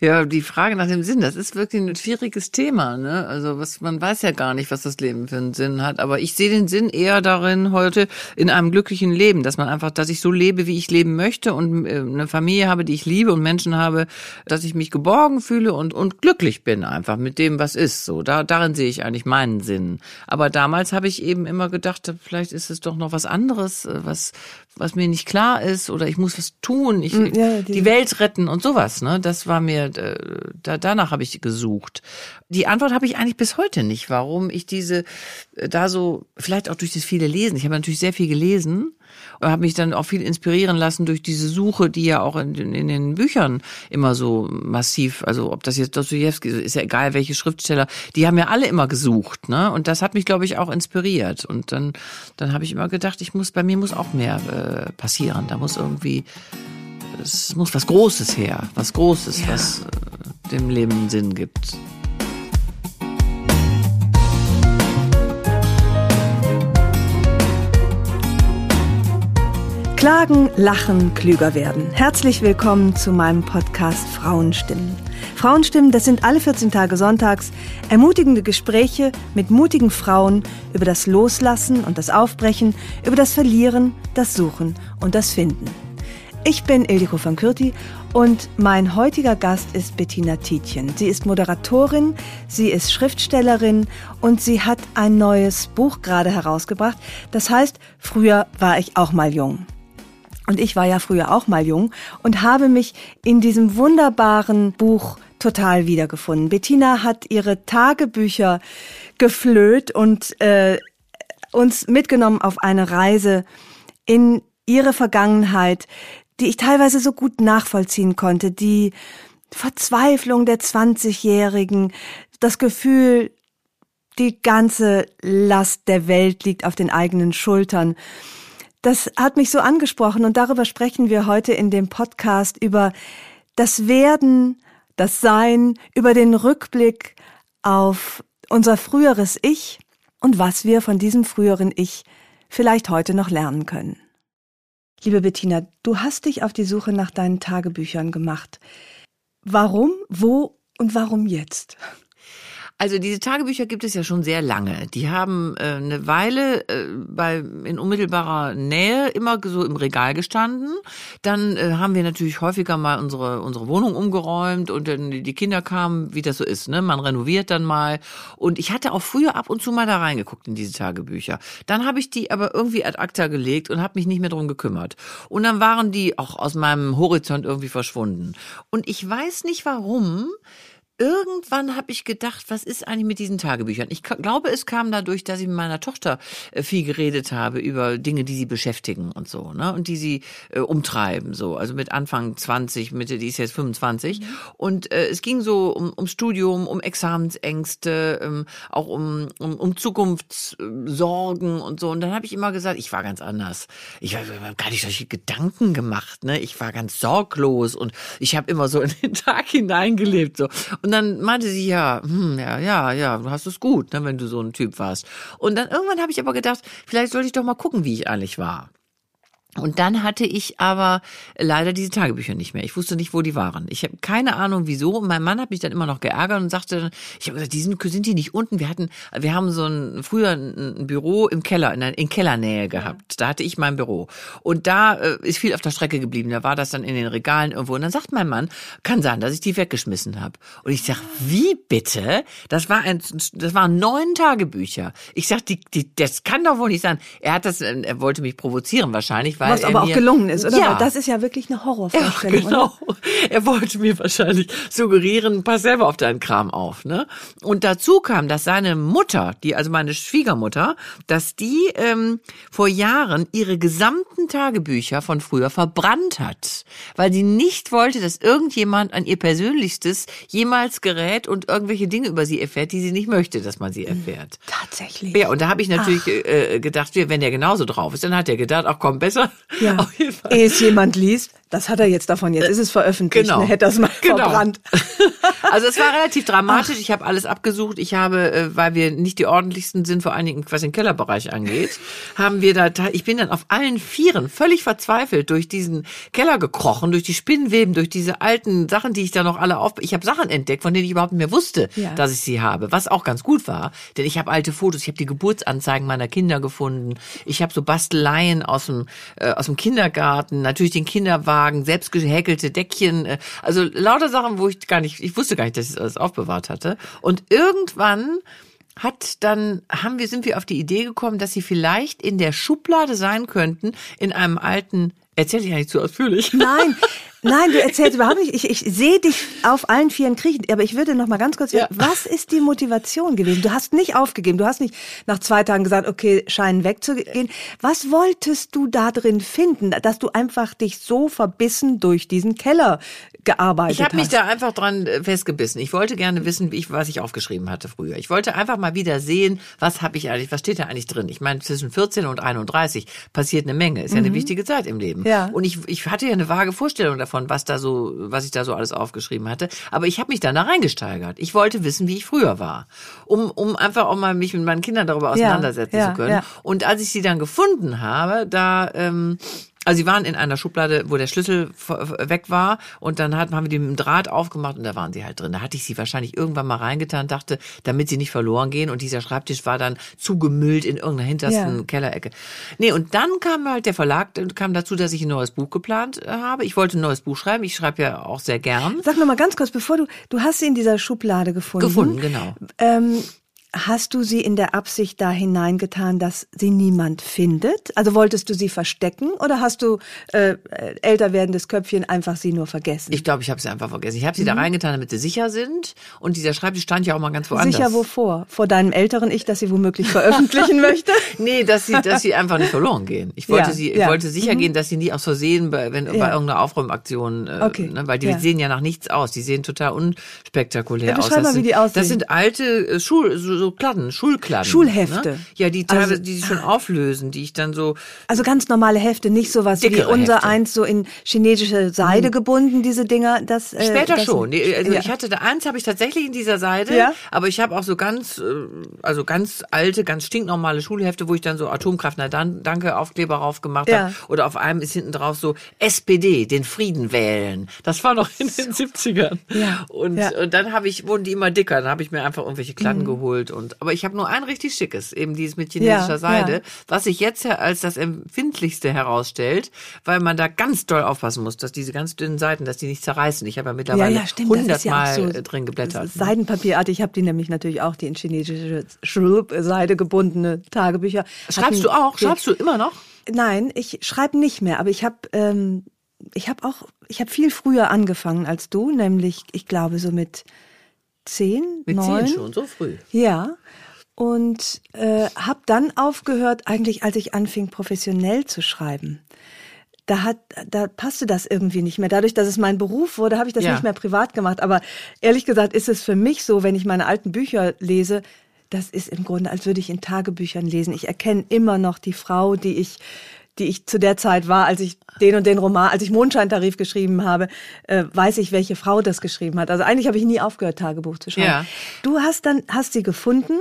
Ja, die Frage nach dem Sinn, das ist wirklich ein schwieriges Thema, ne? Also was man weiß ja gar nicht, was das Leben für einen Sinn hat. Aber ich sehe den Sinn eher darin heute in einem glücklichen Leben, dass man einfach, dass ich so lebe, wie ich leben möchte und äh, eine Familie habe, die ich liebe und Menschen habe, dass ich mich geborgen fühle und und glücklich bin einfach mit dem, was ist. So, da darin sehe ich eigentlich meinen Sinn. Aber damals habe ich eben immer gedacht, vielleicht ist es doch noch was anderes, äh, was was mir nicht klar ist oder ich muss was tun, ich mm, ja, die, die Welt retten und sowas. Ne, das war mir äh, da, danach habe ich gesucht. Die Antwort habe ich eigentlich bis heute nicht, warum ich diese äh, da so vielleicht auch durch das viele Lesen. Ich habe natürlich sehr viel gelesen und habe mich dann auch viel inspirieren lassen durch diese Suche, die ja auch in, in den Büchern immer so massiv, also ob das jetzt Dostoevsky ist ja egal, welche Schriftsteller, die haben ja alle immer gesucht, ne? Und das hat mich, glaube ich, auch inspiriert. Und dann, dann habe ich immer gedacht, ich muss, bei mir muss auch mehr äh, passieren. Da muss irgendwie es muss was Großes her, was Großes, ja. was äh, dem Leben Sinn gibt. Klagen, lachen, klüger werden. Herzlich willkommen zu meinem Podcast Frauenstimmen. Frauenstimmen, das sind alle 14 Tage sonntags ermutigende Gespräche mit mutigen Frauen über das Loslassen und das Aufbrechen, über das Verlieren, das Suchen und das Finden. Ich bin Ildiko von Kürti und mein heutiger Gast ist Bettina Tietjen. Sie ist Moderatorin, sie ist Schriftstellerin und sie hat ein neues Buch gerade herausgebracht. Das heißt, früher war ich auch mal jung. Und ich war ja früher auch mal jung und habe mich in diesem wunderbaren Buch total wiedergefunden. Bettina hat ihre Tagebücher geflöht und äh, uns mitgenommen auf eine Reise in ihre Vergangenheit, die ich teilweise so gut nachvollziehen konnte, die Verzweiflung der 20-Jährigen, das Gefühl, die ganze Last der Welt liegt auf den eigenen Schultern. Das hat mich so angesprochen und darüber sprechen wir heute in dem Podcast über das Werden, das Sein, über den Rückblick auf unser früheres Ich und was wir von diesem früheren Ich vielleicht heute noch lernen können. Liebe Bettina, du hast dich auf die Suche nach deinen Tagebüchern gemacht. Warum, wo und warum jetzt? Also diese Tagebücher gibt es ja schon sehr lange. Die haben äh, eine Weile äh, bei in unmittelbarer Nähe immer so im Regal gestanden. Dann äh, haben wir natürlich häufiger mal unsere unsere Wohnung umgeräumt und dann die Kinder kamen, wie das so ist, ne? Man renoviert dann mal und ich hatte auch früher ab und zu mal da reingeguckt in diese Tagebücher. Dann habe ich die aber irgendwie ad acta gelegt und habe mich nicht mehr drum gekümmert. Und dann waren die auch aus meinem Horizont irgendwie verschwunden. Und ich weiß nicht warum irgendwann habe ich gedacht, was ist eigentlich mit diesen Tagebüchern? Ich glaube, es kam dadurch, dass ich mit meiner Tochter äh, viel geredet habe über Dinge, die sie beschäftigen und so, ne? Und die sie äh, umtreiben, so. Also mit Anfang 20, Mitte, die ist jetzt 25. Mhm. Und äh, es ging so um, um Studium, um Examensängste, ähm, auch um, um, um Zukunftssorgen und so. Und dann habe ich immer gesagt, ich war ganz anders. Ich habe gar nicht solche Gedanken gemacht, ne? Ich war ganz sorglos und ich habe immer so in den Tag hineingelebt, so. Und dann meinte sie, ja, hm, ja, ja, ja, du hast es gut, ne, wenn du so ein Typ warst. Und dann irgendwann habe ich aber gedacht, vielleicht sollte ich doch mal gucken, wie ich eigentlich war. Und dann hatte ich aber leider diese Tagebücher nicht mehr. Ich wusste nicht, wo die waren. Ich habe keine Ahnung, wieso. Und mein Mann hat mich dann immer noch geärgert und sagte, ich habe gesagt, die sind, sind die nicht unten? Wir hatten, wir haben so ein früher ein Büro im Keller, in, in Kellernähe gehabt. Da hatte ich mein Büro. Und da äh, ist viel auf der Strecke geblieben. Da war das dann in den Regalen irgendwo. Und dann sagt mein Mann, kann sein, dass ich die weggeschmissen habe. Und ich sag, wie bitte? Das war ein, das waren neun Tagebücher. Ich sag, die, die, das kann doch wohl nicht sein. Er hat das, er wollte mich provozieren wahrscheinlich weil Was aber auch gelungen ist, oder? Ja. Weil das ist ja wirklich eine Horrorvorstellung. Ja, genau. Oder? Er wollte mir wahrscheinlich suggerieren, pass selber auf deinen Kram auf. Ne? Und dazu kam, dass seine Mutter, die also meine Schwiegermutter, dass die ähm, vor Jahren ihre gesamten Tagebücher von früher verbrannt hat, weil sie nicht wollte, dass irgendjemand an ihr Persönlichstes jemals gerät und irgendwelche Dinge über sie erfährt, die sie nicht möchte, dass man sie erfährt. Tatsächlich. Ja, und da habe ich natürlich äh, gedacht, wenn der genauso drauf ist, dann hat er gedacht, ach komm, besser ja. Auf jeden Fall. Ehe es jemand liest, Das hat er jetzt davon. Jetzt ist es veröffentlicht. Genau. Ne? Hätte das mal Genau. verbrannt. Also es war relativ dramatisch. Ich habe alles abgesucht. Ich habe, äh, weil wir nicht die ordentlichsten sind, vor allen Dingen was den Kellerbereich angeht, haben wir da. Ich bin dann auf allen Vieren völlig verzweifelt durch diesen Keller gekrochen, durch die Spinnweben, durch diese alten Sachen, die ich da noch alle auf. Ich habe Sachen entdeckt, von denen ich überhaupt nicht mehr wusste, Ja. dass ich sie habe. Was auch ganz gut war, denn ich habe alte Fotos. Ich habe die Geburtsanzeigen meiner Kinder gefunden. Ich habe so Basteleien aus dem äh, aus dem Kindergarten, natürlich den Kinderwagen, selbst gehäkelte Deckchen. Äh, also lauter Sachen, wo ich gar nicht, ich wusste gar nicht, dass ich das alles aufbewahrt hatte. Und irgendwann hat dann haben wir sind wir auf die Idee gekommen, dass sie vielleicht in der Schublade sein könnten in einem alten. Erzähl ich ja nicht zu ausführlich. Nein, nein, du erzählst überhaupt nicht. Ich, ich sehe dich auf allen Vieren kriechen. Aber ich würde noch mal ganz kurz, Ja. was ist die Motivation gewesen? Du hast nicht aufgegeben. Du hast nicht nach zwei Tagen gesagt, okay, scheinen wegzugehen. Was wolltest du da drin finden, dass du einfach dich so verbissen durch diesen Keller gearbeitet Ich habe mich hast? da einfach dran äh, festgebissen. Ich wollte gerne wissen, wie ich, was ich aufgeschrieben hatte früher. Ich wollte einfach mal wieder sehen, was habe ich eigentlich, was steht da eigentlich drin? Ich meine, zwischen 14 und 31 passiert eine Menge. Ist ja eine wichtige Zeit im Leben. Mhm. Ja. Und ich, ich hatte ja eine vage Vorstellung davon, was da so, was ich da so alles aufgeschrieben hatte. Aber ich habe mich dann da reingesteigert. Ich wollte wissen, wie ich früher war, um, um einfach auch mal mich mit meinen Kindern darüber auseinandersetzen ja, zu können. ja. Und als ich sie dann gefunden habe, da ähm, also sie waren in einer Schublade, wo der Schlüssel weg war und dann hat, haben wir die mit dem Draht aufgemacht und da waren sie halt drin. Da hatte ich sie wahrscheinlich irgendwann mal reingetan, dachte, damit sie nicht verloren gehen und dieser Schreibtisch war dann zugemüllt in irgendeiner hintersten Ja. Kellerecke. Nee, und dann kam halt der Verlag, kam dazu, dass ich ein neues Buch geplant äh, habe. Ich wollte ein neues Buch schreiben. Ich schreibe ja auch sehr gern. Sag noch mal ganz kurz, bevor du, du hast sie in dieser Schublade gefunden. Gefunden, genau. Ähm, hast du sie in der Absicht da hineingetan, dass sie niemand findet? Also wolltest du sie verstecken oder hast du äh, älter werdendes Köpfchen einfach sie nur vergessen? Ich glaube, ich habe sie einfach vergessen. Ich habe sie da reingetan, damit sie sicher sind. Und dieser Schreibtisch stand ja auch mal ganz woanders. Sicher wovor? Vor deinem älteren Ich, das sie womöglich veröffentlichen möchte? Nee, dass sie, dass sie einfach nicht verloren gehen. Ich wollte Ja, sie, ich ja. wollte sicher gehen, dass sie nie aus Versehen bei, wenn, bei irgendeiner Aufräumaktion, äh, Okay, ne, weil die ja. sehen ja nach nichts aus. Die sehen total unspektakulär Ja, aus. Das mal, wie sind, die aussehen. Das sind alte äh, Schul, so, so Kladden, Schulkladden. Schulhefte. Ne? Ja, die teilweise, Also- die sich schon auflösen, die ich dann so, Also ganz normale Hefte, nicht sowas wie unser Hefte. eins so in chinesische Seide gebunden, diese Dinger. Das, äh, Später das, schon. Also ja. ich hatte da eins habe ich tatsächlich in dieser Seite, Ja. aber ich habe auch so ganz, äh, also ganz alte, ganz stinknormale Schulhefte, wo ich dann so Atomkraft, na dann, danke, Aufkleber rauf gemacht Ja. habe. Oder auf einem ist hinten drauf so SPD, den Frieden wählen. Das war noch in den 70ern. Ja. Und, Ja. Mhm. und dann habe ich, wurden die immer dicker, dann habe ich mir einfach irgendwelche Klatten geholt. Und, aber ich habe nur ein richtig schickes, eben dieses mit chinesischer Ja, Seide, ja. was sich jetzt ja als das empfindlichste herausstellt, weil man da ganz doll aufpassen muss, dass diese ganz dünnen Seiten, dass die nicht zerreißen. Ich habe ja mittlerweile ist ja hundertmal so, äh, drin geblättert. Seidenpapierartig. Ich habe die nämlich natürlich auch, die in chinesische Seide gebundene Tagebücher. Schreibst du auch? Schreibst du immer noch? Nein, ich schreibe nicht mehr, aber ich habe ähm, ich habe auch ich habe viel früher angefangen als du, nämlich ich glaube so mit zehn, Mit neun. zehn schon, so früh. Ja. Und äh, habe dann aufgehört, eigentlich als ich anfing, professionell zu schreiben. Da hat, da passte das irgendwie nicht mehr. Dadurch, dass es mein Beruf wurde, habe ich das Ja. nicht mehr privat gemacht. Aber ehrlich gesagt ist es für mich so, wenn ich meine alten Bücher lese, das ist im Grunde, als würde ich in Tagebüchern lesen. Ich erkenne immer noch die Frau, die ich, die ich zu der Zeit war, als ich den und den Roman, als ich Mondscheintarif geschrieben habe, äh, weiß ich, welche Frau das geschrieben hat. Also eigentlich habe ich nie aufgehört, Tagebuch zu schreiben. Ja. Du hast dann, hast sie gefunden.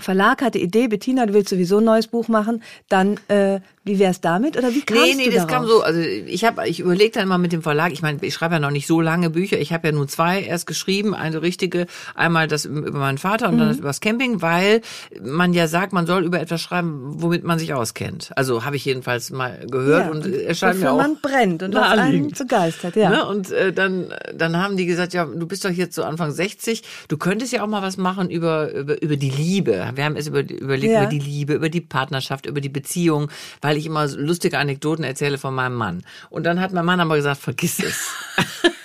Verlag hatte Idee, Bettina, du willst sowieso ein neues Buch machen. Dann, äh, wie wär's damit? Oder wie kamst Nee, nee, du das darauf? kam so, also ich habe ich überlege dann immer mit dem Verlag, ich meine, ich schreibe ja noch nicht so lange Bücher, ich habe ja nur zwei erst geschrieben, eine richtige, einmal das über meinen Vater und Mhm. dann das über das Camping, weil man ja sagt, man soll über etwas schreiben, womit man sich auskennt. Also habe ich jedenfalls mal gehört Ja, und und es scheint mir auch man brennt und was einen naheliegend. begeistert, ja. Ne? Und äh, dann, dann haben die gesagt, ja, du bist doch jetzt so Anfang 60, du könntest ja auch mal was machen über, über, über die Liebe. Wir haben es über, überlegt, Ja. über die Liebe, über die Partnerschaft, über die Beziehung, weil ich immer lustige Anekdoten erzähle von meinem Mann. Und dann hat mein Mann aber gesagt, vergiss es.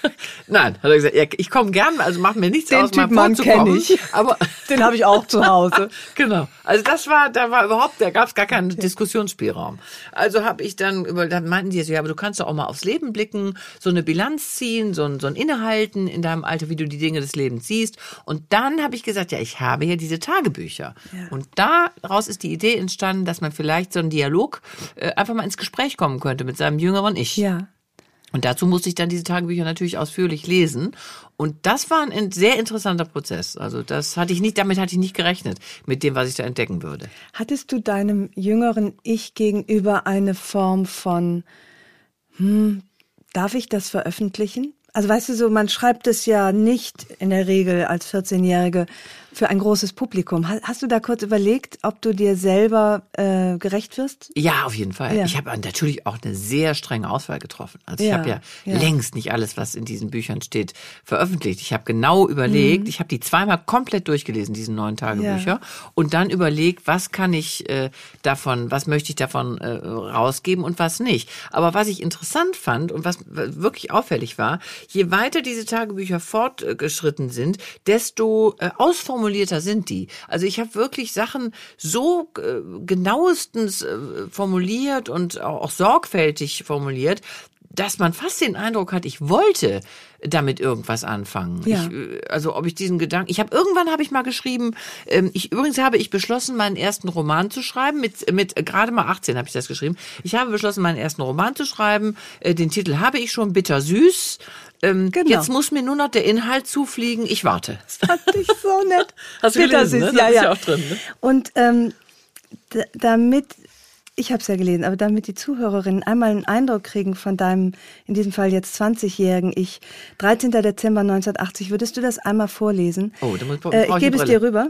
Nein, hat er gesagt, ja, ich komme gern, also mach mir nichts Den aus, Typ Mann vorzukommen, kenn ich. Aber Den habe ich auch zu Hause. genau. Also das war, da war überhaupt, da gab es gar keinen Diskussionsspielraum. Also habe ich dann über, dann meinten die so, ja, aber du kannst doch auch mal aufs Leben blicken, so eine Bilanz ziehen, so ein, so ein Innehalten in deinem Alter, wie du die Dinge des Lebens siehst. Und dann habe ich gesagt, ja, ich habe ja diese Tagebücher. Ja. Und daraus ist die Idee entstanden, dass man vielleicht so einen Dialog äh, einfach mal ins Gespräch kommen könnte mit seinem jüngeren Ich. Ja. Und dazu musste ich dann diese Tagebücher natürlich ausführlich lesen. Und das war ein sehr interessanter Prozess. Also das hatte ich nicht, damit hatte ich nicht gerechnet, mit dem, was ich da entdecken würde. Hattest du deinem jüngeren Ich gegenüber eine Form von, hm, darf ich das veröffentlichen? Also weißt du so, man schreibt es ja nicht in der Regel als 14-Jährige für ein großes Publikum. Hast du da kurz überlegt, ob du dir selber äh, gerecht wirst? Ja, auf jeden Fall. Ja. Ich habe natürlich auch eine sehr strenge Auswahl getroffen. Also ja, ich habe ja, ja, längst nicht alles, was in diesen Büchern steht, veröffentlicht. Ich habe genau überlegt, mhm. ich habe die zweimal komplett durchgelesen, diese neun Tagebücher, und dann überlegt, was kann ich äh, davon, was möchte ich davon äh, rausgeben und was nicht. Aber was ich interessant fand und was wirklich auffällig war, je weiter diese Tagebücher fortgeschritten sind, desto äh, ausformulierter formulierter sind die. Also ich habe wirklich Sachen so äh, genauestens äh, formuliert und auch, auch sorgfältig formuliert, dass man fast den Eindruck hat, ich wollte damit irgendwas anfangen. Ja. Ich, äh, also ob ich diesen Gedanken, ich habe irgendwann habe ich mal geschrieben, ähm, ich übrigens habe ich beschlossen, meinen ersten Roman zu schreiben mit mit äh, gerade mal 18 habe ich das geschrieben. Ich habe beschlossen, meinen ersten Roman zu schreiben. Äh, den Titel habe ich schon, bittersüß. Ähm, genau. Jetzt muss mir nur noch der Inhalt zufliegen. Ich warte. Das fand ich so nett. Hast du gelesen, ne? Ja, ist ja auch drin. Ne? Und ähm, damit, ich habe es ja gelesen, aber damit die Zuhörerinnen einmal einen Eindruck kriegen von deinem, in diesem Fall jetzt 20-jährigen Ich, 13. Dezember 1980, würdest du das einmal vorlesen? Oh, da muss, äh, ich gebe es dir rüber.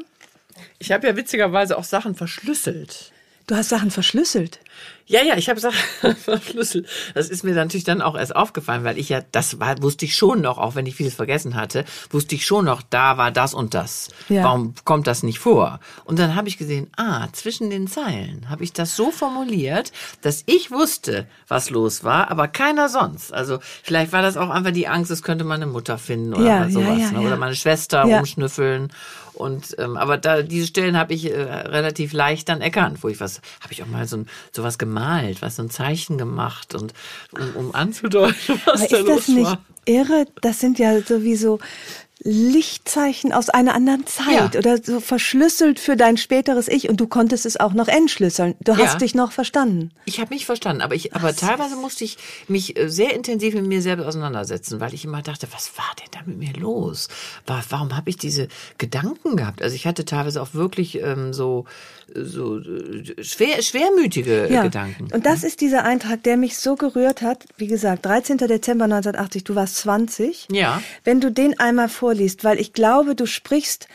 Ich habe ja witzigerweise auch Sachen verschlüsselt. Du hast Sachen verschlüsselt. Ja, ja, ich habe Sachen verschlüsselt. Das ist mir natürlich dann auch erst aufgefallen, weil ich ja, das war, wusste ich schon noch, auch wenn ich vieles vergessen hatte, wusste ich schon noch, da war das und das. Ja. Warum kommt das nicht vor? Und dann habe ich gesehen, ah, zwischen den Zeilen habe ich das so formuliert, dass ich wusste, was los war, aber keiner sonst. Also vielleicht war das auch einfach die Angst, es könnte meine Mutter finden oder ja, sowas, ja, ne? oder meine Schwester rumschnüffeln. Und ähm, aber da diese Stellen habe ich äh, relativ leicht dann erkannt, wo ich was habe ich auch mal so so was gemalt, was so ein Zeichen gemacht und um, um anzudeuten, was aber da ist das nicht irre? Das sind ja sowieso Lichtzeichen aus einer anderen Zeit ja. oder so verschlüsselt für dein späteres Ich und du konntest es auch noch entschlüsseln. Du hast ja. dich noch verstanden. Ich habe mich verstanden, aber ich aber teilweise musste ich mich äh, sehr intensiv mit mir selbst auseinandersetzen, weil ich immer dachte, was war denn da mit mir los? Warum habe ich diese Gedanken gehabt? Also ich hatte teilweise auch wirklich ähm, so so äh, schwer, schwermütige ja. Gedanken. Und das ist dieser Eintrag, der mich so gerührt hat. Wie gesagt, 13. Dezember 1980, du warst 20. Ja. Wenn du den einmal vorliest, weil ich glaube, du sprichst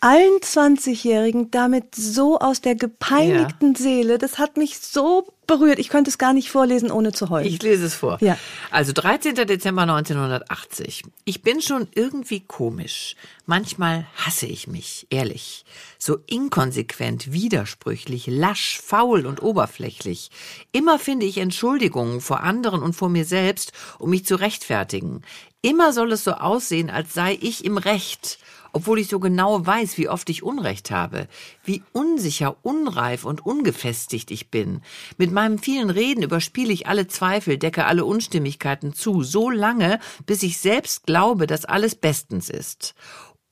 allen 20-Jährigen damit so aus der gepeinigten ja. Seele. Das hat mich so berührt. Ich könnte es gar nicht vorlesen, ohne zu heulen. Ich lese es vor. Ja. Also 13. Dezember 1980. Ich bin schon irgendwie komisch. Manchmal hasse ich mich, ehrlich. So inkonsequent, widersprüchlich, lasch, faul und oberflächlich. Immer finde ich Entschuldigungen vor anderen und vor mir selbst, um mich zu rechtfertigen. Immer soll es so aussehen, als sei ich im Recht obwohl ich so genau weiß, wie oft ich Unrecht habe, wie unsicher, unreif und ungefestigt ich bin. Mit meinem vielen Reden überspiele ich alle Zweifel, decke alle Unstimmigkeiten zu, so lange, bis ich selbst glaube, dass alles bestens ist.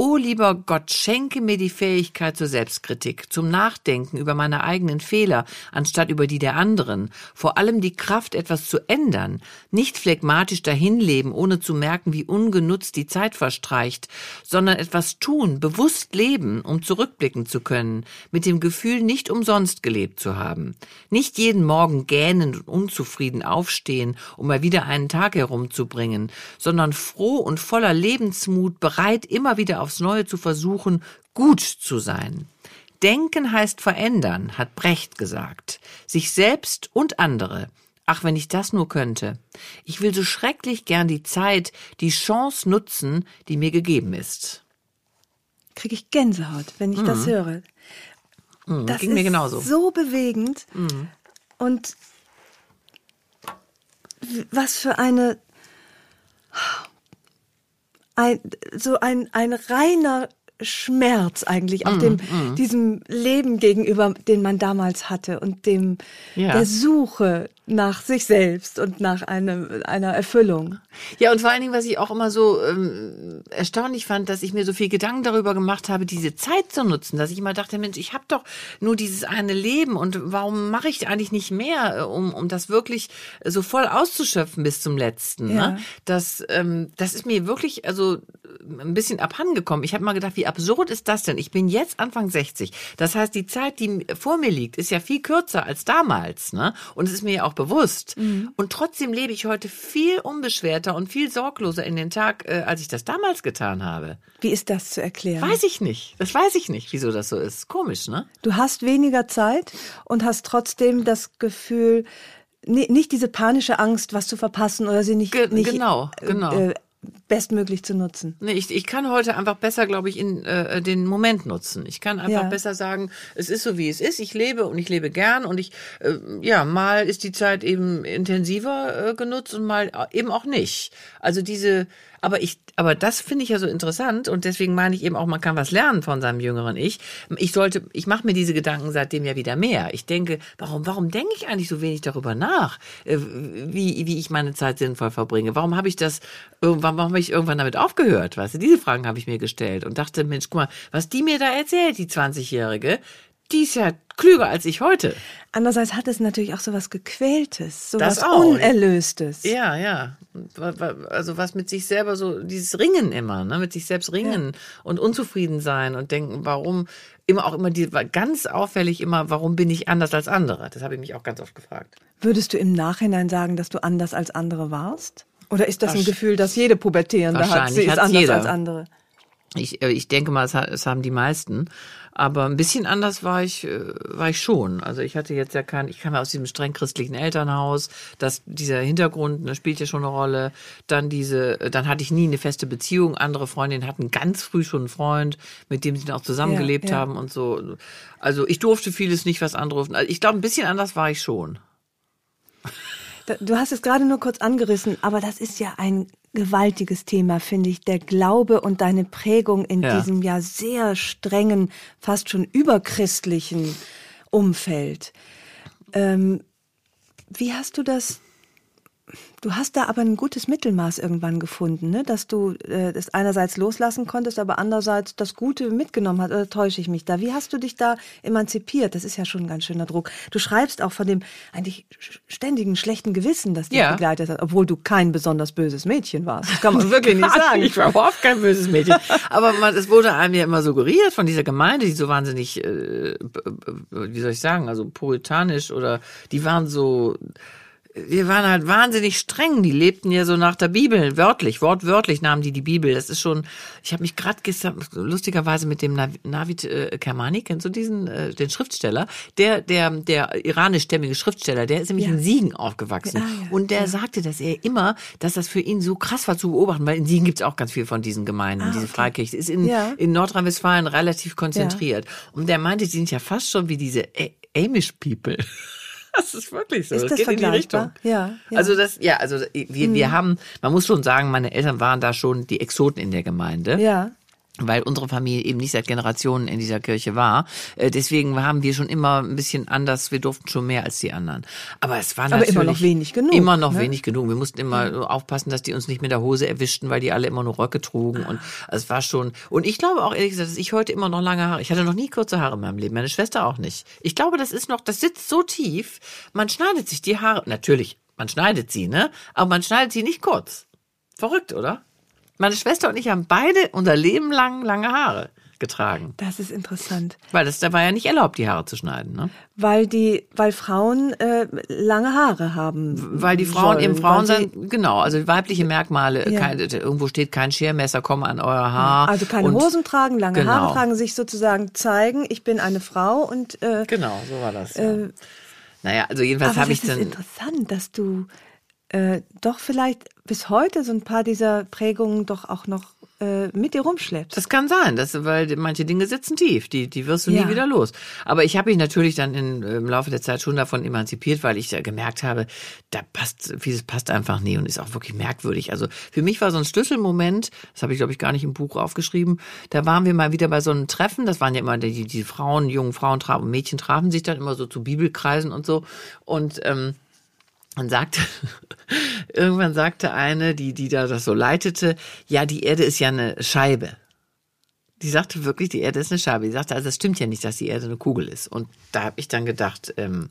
O lieber Gott, schenke mir die Fähigkeit zur Selbstkritik, zum Nachdenken über meine eigenen Fehler, anstatt über die der anderen, vor allem die Kraft, etwas zu ändern, nicht phlegmatisch dahinleben, ohne zu merken, wie ungenutzt die Zeit verstreicht, sondern etwas tun, bewusst leben, um zurückblicken zu können, mit dem Gefühl, nicht umsonst gelebt zu haben, nicht jeden Morgen gähnend und unzufrieden aufstehen, um mal wieder einen Tag herumzubringen, sondern froh und voller Lebensmut, bereit, immer wieder aufs Neue zu versuchen, gut zu sein. Denken heißt verändern, hat Brecht gesagt. Sich selbst und andere. Ach, wenn ich das nur könnte. Ich will so schrecklich gern die Zeit, die Chance nutzen, die mir gegeben ist. Kriege ich Gänsehaut, wenn ich mhm. das höre. Mhm, das ging ist mir genauso. so bewegend. Mhm. Und was für eine ein, so ein, ein reiner Schmerz eigentlich auch mm, dem mm. diesem Leben gegenüber, den man damals hatte und dem ja. der Suche nach sich selbst und nach einem, einer Erfüllung. Ja, und vor allen Dingen, was ich auch immer so ähm, erstaunlich fand, dass ich mir so viel Gedanken darüber gemacht habe, diese Zeit zu nutzen, dass ich immer dachte, Mensch, ich habe doch nur dieses eine Leben und warum mache ich eigentlich nicht mehr, äh, um, um das wirklich so voll auszuschöpfen bis zum letzten? Ja. Ne? Das, ähm, das ist mir wirklich also ein bisschen abhandengekommen. Ich habe mal gedacht, wie absurd ist das denn? Ich bin jetzt Anfang 60. Das heißt, die Zeit, die vor mir liegt, ist ja viel kürzer als damals. Ne? Und es ist mir ja auch bewusst. Mhm. Und trotzdem lebe ich heute viel unbeschwerter und viel sorgloser in den Tag, äh, als ich das damals getan habe. Wie ist das zu erklären? Weiß ich nicht. Das weiß ich nicht, wieso das so ist. Komisch, ne? Du hast weniger Zeit und hast trotzdem das Gefühl, ni- nicht diese panische Angst, was zu verpassen oder sie nicht, Ge- nicht genau, genau. Äh, bestmöglich zu nutzen. Nee, ich, ich kann heute einfach besser, glaube ich, in äh, den Moment nutzen. Ich kann einfach Ja. besser sagen, es ist so wie es ist. Ich lebe und ich lebe gern und ich äh, ja mal ist die Zeit eben intensiver äh, genutzt und mal eben auch nicht. Also diese, aber ich, aber das finde ich ja so interessant und deswegen meine ich eben auch, man kann was lernen von seinem jüngeren Ich. Ich sollte, ich mache mir diese Gedanken seitdem ja wieder mehr. Ich denke, warum, warum denke ich eigentlich so wenig darüber nach, äh, wie wie ich meine Zeit sinnvoll verbringe? Warum habe ich das warum habe ich irgendwann damit aufgehört? Weißt du, diese Fragen habe ich mir gestellt und dachte, Mensch, guck mal, was die mir da erzählt, die 20-Jährige, die ist ja klüger als ich heute. Andererseits hat es natürlich auch so was Gequältes, so Das was auch. Unerlöstes. Ja, ja. Also was mit sich selber so, dieses Ringen immer, ne, mit sich selbst ringen und unzufrieden sein und denken, warum immer auch immer die, ganz auffällig immer, warum bin ich anders als andere? Das habe ich mich auch ganz oft gefragt. Würdest du im Nachhinein sagen, dass du anders als andere warst? Oder ist das ein Gefühl, das jede Pubertierende hat? Sie ist anders jeder. als andere. Ich, äh, ich denke mal, es haben die meisten. Aber ein bisschen anders war ich, äh, war ich schon. Also ich hatte jetzt ja kein, ich kam ja aus diesem streng christlichen Elternhaus. Das, dieser Hintergrund ne, spielt ja schon eine Rolle. Dann diese, äh, dann hatte ich nie eine feste Beziehung. Andere Freundinnen hatten ganz früh schon einen Freund, mit dem sie dann auch zusammengelebt Ja, ja. haben und so. Also ich durfte vieles nicht, was andere. Also ich glaube, ein bisschen anders war ich schon. Du hast es gerade nur kurz angerissen, aber das ist ja ein gewaltiges Thema, finde ich. Der Glaube und deine Prägung in Ja. diesem ja sehr strengen, fast schon überchristlichen Umfeld. Ähm, wie hast du das? Du hast da aber ein gutes Mittelmaß irgendwann gefunden, ne? dass du äh, das einerseits loslassen konntest, aber andererseits das Gute mitgenommen hast. Oder täusche ich mich da? Wie hast du dich da emanzipiert? Das ist ja schon ein ganz schöner Druck. Du schreibst auch von dem eigentlich ständigen schlechten Gewissen, das dich Ja. begleitet hat, obwohl du kein besonders böses Mädchen warst. Das kann man wirklich nicht sagen. Ich war überhaupt kein böses Mädchen. Aber man, es wurde einem ja immer suggeriert von dieser Gemeinde, die so wahnsinnig, äh, wie soll ich sagen, also puritanisch oder die waren so, wir waren halt wahnsinnig streng. Die lebten ja so nach der Bibel, wörtlich, wortwörtlich nahmen die die Bibel. Das ist schon, ich habe mich gerade gestern lustigerweise mit dem Nav- Navid äh, Kermani, kennst du diesen, äh, den Schriftsteller? Der, der, der iranischstämmige Schriftsteller, der ist nämlich Ja. in Siegen aufgewachsen. Ah, ja. Und der sagte, dass er immer, dass das für ihn so krass war zu beobachten, weil in Siegen gibt's auch ganz viel von diesen Gemeinden, diese Freikirche. Ist in, Ja. in Nordrhein-Westfalen relativ konzentriert. Und der meinte, die sind ja fast schon wie diese Amish People. Das ist wirklich so. Ist das geht in die? Richtung. Ja, ja. Also das, ja, also wir, wir haben, man muss schon sagen, meine Eltern waren da schon die Exoten in der Gemeinde Ja. Weil unsere Familie eben nicht seit Generationen in dieser Kirche war. Äh, Deswegen haben wir schon immer ein bisschen anders, wir durften schon mehr als die anderen. Aber es war Aber natürlich immer noch wenig genug, Immer noch ne? wenig genug. Wir mussten immer aufpassen, dass die uns nicht mit der Hose erwischten, weil die alle immer nur Röcke trugen und es war schon und ich glaube auch ehrlich gesagt, dass ich heute immer noch lange Haare. Ich hatte noch nie kurze Haare in meinem Leben, meine Schwester auch nicht. Ich glaube, das ist noch, das sitzt so tief, man schneidet sich die Haare natürlich, man schneidet sie, ne? Aber man schneidet sie nicht kurz. Verrückt, oder? Meine Schwester und ich haben beide unser Leben lang lange Haare getragen. Das ist interessant. Weil das da war ja nicht erlaubt, die Haare zu schneiden, ne? Weil die, weil Frauen äh, lange Haare haben. Weil die Frauen sollen, eben Frauen sind, genau, also weibliche Merkmale, Ja. kein, irgendwo steht kein Schermesser, komm an euer Haar. Also keine und, Hosen tragen, lange genau. Haare tragen, sich sozusagen zeigen, ich bin eine Frau und äh, Genau, so war das. Ja. naja, also jedenfalls habe das ich ist dann. interessant, dass du äh, doch vielleicht bis heute so ein paar dieser Prägungen doch auch noch äh, mit dir rumschleppst. Das kann sein, das, weil manche Dinge sitzen tief, die, die wirst du Ja. nie wieder los. Aber ich habe mich natürlich dann in, im Laufe der Zeit schon davon emanzipiert, weil ich da gemerkt habe, da passt, vieles passt einfach nie und ist auch wirklich merkwürdig. Also für mich war so ein Schlüsselmoment, das habe ich glaube ich gar nicht im Buch aufgeschrieben, da waren wir mal wieder bei so einem Treffen, das waren ja immer die, die Frauen, jungen Frauen trafen, Mädchen trafen sich dann immer so zu Bibelkreisen und so und ähm, und sagte, irgendwann sagte eine, die, die da das so leitete, ja, die Erde ist ja eine Scheibe. Die sagte wirklich, die Erde ist eine Scheibe. Die sagte, also das stimmt ja nicht, dass die Erde eine Kugel ist. Und da habe ich dann gedacht, ähm,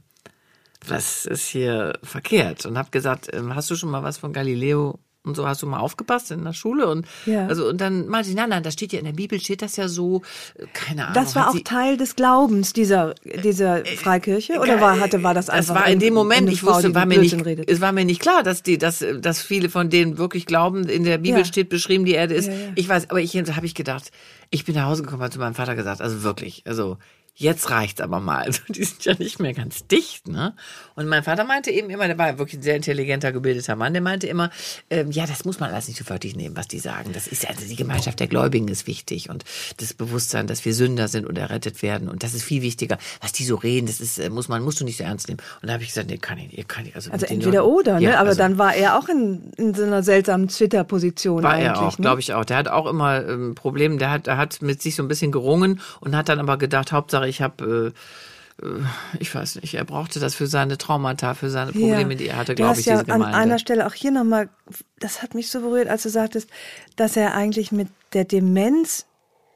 was ist hier verkehrt? Und habe gesagt, ähm, hast du schon mal was von Galileo und so hast du mal aufgepasst in der Schule und ja. also und dann meinte ich, nein, nein, da steht ja in der Bibel steht das ja so, äh, keine Ahnung. Das war auch Teil des Glaubens dieser dieser äh, Freikirche oder war hatte war das einfach? Das war in dem Moment, ich wusste, war mir nicht, es war mir nicht klar, dass die, dass dass viele von denen wirklich glauben, in der Bibel ja. steht beschrieben, die Erde ist. Ja, ich weiß, aber ich habe ich gedacht, ich bin nach Hause gekommen, habe zu meinem Vater gesagt, also wirklich, also jetzt reicht's aber mal. Also die sind ja nicht mehr ganz dicht, ne? Und mein Vater meinte eben immer, der war wirklich ein sehr intelligenter, gebildeter Mann, der meinte immer, ähm, ja, das muss man alles nicht so wörtlich nehmen, was die sagen. Das ist ja, also die Gemeinschaft der Gläubigen ist wichtig und das Bewusstsein, dass wir Sünder sind und errettet werden und das ist viel wichtiger. Was die so reden, das ist, äh, muss man, musst du nicht so ernst nehmen. Und da habe ich gesagt, nee, kann ich, kann ich. Also, also entweder Leuten, oder, ne? Ja, aber also, dann war er auch in, in so einer seltsamen Twitter-Position War er auch, ne? glaube ich auch. Der hat auch immer ähm, Probleme, der hat, der hat mit sich so ein bisschen gerungen und hat dann aber gedacht, Hauptsache ich habe äh, äh, ich weiß nicht, er brauchte das für seine Traumata, für seine Probleme, ja. die er hatte, glaube ich, ja diese Gemeinde. an einer Stelle auch hier nochmal, das hat mich so berührt, als du sagtest, dass er eigentlich mit der Demenz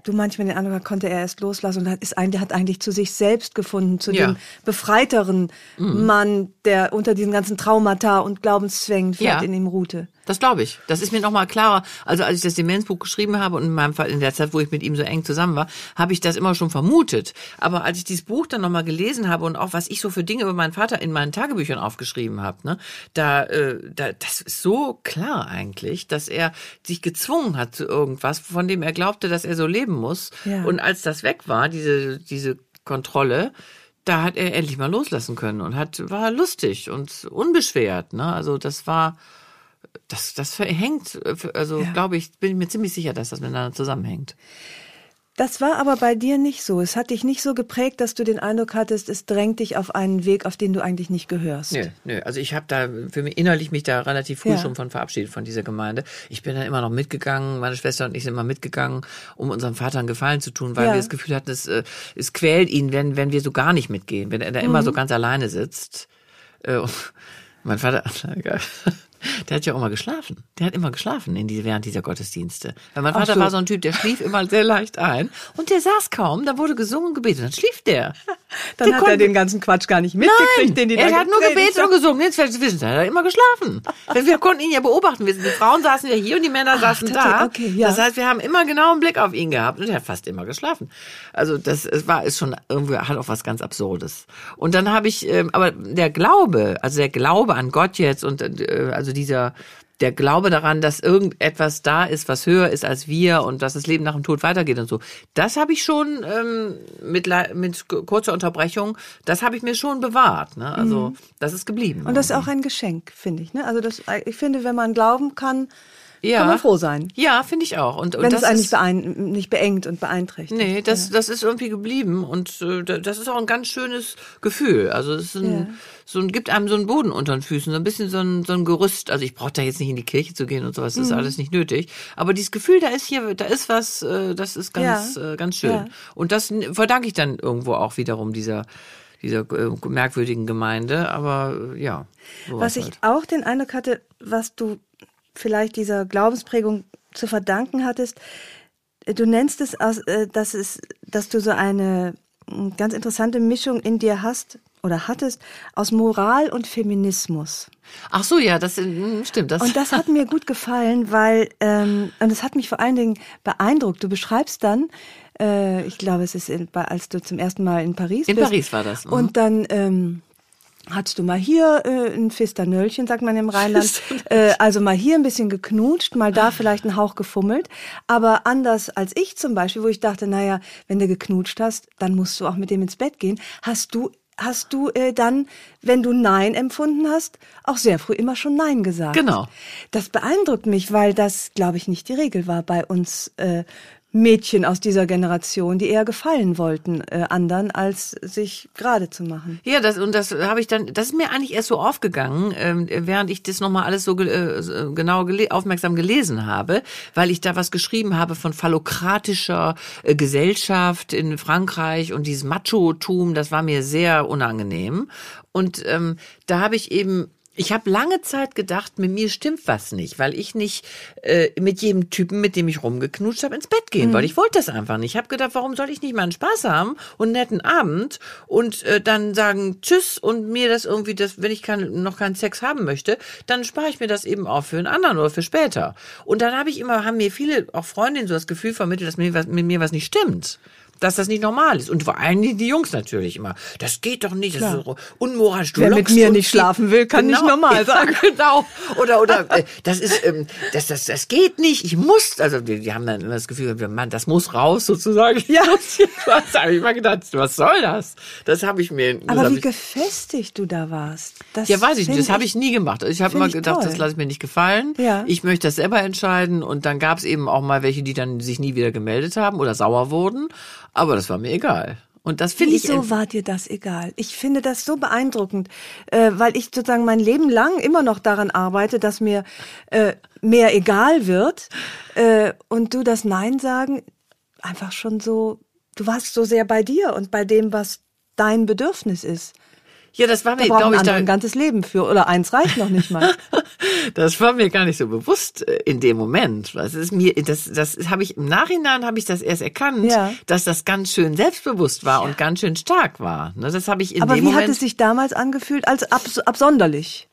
du manchmal den Eindruck konnte er erst loslassen und hat, ist, hat eigentlich zu sich selbst gefunden, zu ja. dem befreiteren mhm. Mann, der unter diesen ganzen Traumata und Glaubenszwängen vielleicht in ihm ruhte. Das glaube ich. Das ist mir nochmal klarer. Also als ich das Demenzbuch geschrieben habe und in meinem Fall in der Zeit, wo ich mit ihm so eng zusammen war, habe ich das immer schon vermutet. Aber als ich dieses Buch dann nochmal gelesen habe und auch was ich so für Dinge über meinen Vater in meinen Tagebüchern aufgeschrieben habe, ne, da, äh, da, das ist so klar eigentlich, dass er sich gezwungen hat zu irgendwas, von dem er glaubte, dass er so leben muss. Ja. Und als das weg war, diese, diese Kontrolle, da hat er endlich mal loslassen können und hat, war lustig und unbeschwert, ne? Also das war, das, das hängt, also ja. glaube ich, bin ich mir ziemlich sicher, dass das miteinander zusammenhängt. Das war aber bei dir nicht so. Es hat dich nicht so geprägt, dass du den Eindruck hattest, es drängt dich auf einen Weg, auf den du eigentlich nicht gehörst. Nö, nö. Also ich habe da für mich innerlich mich da relativ früh ja. schon von verabschiedet von dieser Gemeinde. Ich bin dann immer noch mitgegangen, meine Schwester und ich sind immer mitgegangen, um unserem Vater einen Gefallen zu tun, weil ja. wir das Gefühl hatten, es, äh, es quält ihn, wenn, wenn wir so gar nicht mitgehen, wenn er da mhm. immer so ganz alleine sitzt. Äh, mein Vater, egal. Der hat ja auch mal geschlafen. Der hat immer geschlafen in die, während dieser Gottesdienste. Weil mein Vater so. war so ein Typ, der schlief immer sehr leicht ein. Und der saß kaum, da wurde gesungen und gebetet. Dann schlief der. Dann der hat er den ganzen Quatsch gar nicht mitgekriegt, Nein, den die er hat nur gebetet und gesungen. Jetzt wissen Sie, er hat immer geschlafen. wir konnten ihn ja beobachten. Die Frauen saßen ja hier und die Männer Ach, saßen da. Okay, ja. Das heißt, wir haben immer genau einen Blick auf ihn gehabt und er hat fast immer geschlafen. Also das es war ist schon irgendwie hat auch was ganz Absurdes. Und dann habe ich, ähm, aber der Glaube, also der Glaube an Gott jetzt und äh, also dieser der Glaube daran, dass irgendetwas da ist, was höher ist als wir und dass das Leben nach dem Tod weitergeht und so. Das habe ich schon ähm, mit, mit kurzer Unterbrechung, das habe ich mir schon bewahrt. Ne? Also mhm. das ist geblieben. Und das ist auch ein Geschenk, finde ich. Ne? Also das, ich finde, wenn man glauben kann, ja. kann man froh sein. Ja, finde ich auch. Und, und Wenn es einen nicht, beein nicht beengt und beeinträchtigt. Nee, das, ja. das ist irgendwie geblieben und äh, das ist auch ein ganz schönes Gefühl. Also es ist ein, ja. so ein, gibt einem so einen Boden unter den Füßen, so ein bisschen so ein, so ein Gerüst. Also ich brauche da jetzt nicht in die Kirche zu gehen und sowas, das mhm. ist alles nicht nötig. Aber dieses Gefühl, da ist hier, da ist was, äh, das ist ganz, ja. äh, ganz schön. Und das verdanke ich dann irgendwo auch wiederum dieser dieser äh, merkwürdigen Gemeinde, aber äh, ja. Was ich halt. auch den Eindruck hatte, was du vielleicht dieser Glaubensprägung zu verdanken hattest. Du nennst es, äh, dass, es, dass du so eine hm, ganz interessante Mischung in dir hast oder hattest aus Moral und Feminismus. Ach so, ja, das hm, stimmt. Das. Und das hat mir gut gefallen, weil ähm, und es hat mich vor allen Dingen beeindruckt. Du beschreibst dann, äh, ich glaube, es ist in, als du zum ersten Mal in Paris in bist. In Paris war das. Mhm. Und dann ähm, Hattest du mal hier äh, ein Fisternöllchen, sagt man im Rheinland. äh, also mal hier ein bisschen geknutscht, mal da vielleicht einen Hauch gefummelt. Aber anders als ich zum Beispiel, wo ich dachte, naja, wenn du geknutscht hast, dann musst du auch mit dem ins Bett gehen. Hast du hast du äh, dann, wenn du Nein empfunden hast, auch sehr früh immer schon Nein gesagt. Genau. Das beeindruckt mich, weil das, glaube ich, nicht die Regel war bei uns äh, Mädchen aus dieser Generation, die eher gefallen wollten äh, anderen, als sich gerade zu machen. Ja, das und das habe ich dann, das ist mir eigentlich erst so aufgegangen, ähm, während ich das nochmal alles so äh, genau gele aufmerksam gelesen habe, weil ich da was geschrieben habe von phallokratischer äh, Gesellschaft in Frankreich und dieses Macho-Tum, das war mir sehr unangenehm. Und ähm, da habe ich eben Ich habe lange Zeit gedacht, mit mir stimmt was nicht, weil ich nicht äh, mit jedem Typen, mit dem ich rumgeknutscht habe, ins Bett gehen Mhm. wollte. Ich wollte das einfach nicht. Ich habe gedacht, warum soll ich nicht mal einen Spaß haben und einen netten Abend und äh, dann sagen Tschüss und mir das irgendwie, das, wenn ich kein, noch keinen Sex haben möchte, dann spare ich mir das eben auch für einen anderen oder für später. Und dann habe ich immer, haben mir viele, auch Freundinnen, so das Gefühl vermittelt, dass mir was, mit mir was nicht stimmt. Dass das nicht normal ist. Und vor allem die, die Jungs natürlich immer. Das geht doch nicht, das ist so unmoralisch. Du Wer mit mir nicht schlafen will, kann nicht normal sein. Genau. Oder, oder, äh, das ist, ähm, das, das, das geht nicht. Ich muss, also, die, die haben dann immer das Gefühl, Mann, das muss raus, sozusagen. Ja. Was habe ich mal gedacht, was soll das? Das habe ich mir, das Aber wie ich, gefestigt du da warst. Das ja, weiß ich nicht, das habe ich nie gemacht. Ich habe immer gedacht, toll. das lasse ich mir nicht gefallen. Ja. Ich möchte das selber entscheiden. Und dann gab es eben auch mal welche, die dann sich nie wieder gemeldet haben oder sauer wurden. Aber das war mir egal. Und das finde ich. Wieso war dir das egal? Ich finde das so beeindruckend, äh, weil ich sozusagen mein Leben lang immer noch daran arbeite, dass mir äh, mehr egal wird äh, und du das Nein sagen einfach schon so, du warst so sehr bei dir und bei dem, was dein Bedürfnis ist. Ja, das war Da mir, braucht glaube ein ich, da, ein ganzes Leben für oder eins reicht noch nicht mal. Das war mir gar nicht so bewusst äh, in dem Moment. Das ist mir, das, das habe ich im Nachhinein habe ich das erst erkannt, Ja. dass das ganz schön selbstbewusst war und ganz schön stark war. Ne, Das habe ich in Aber dem wie Moment. hat es sich damals angefühlt als abs absonderlich?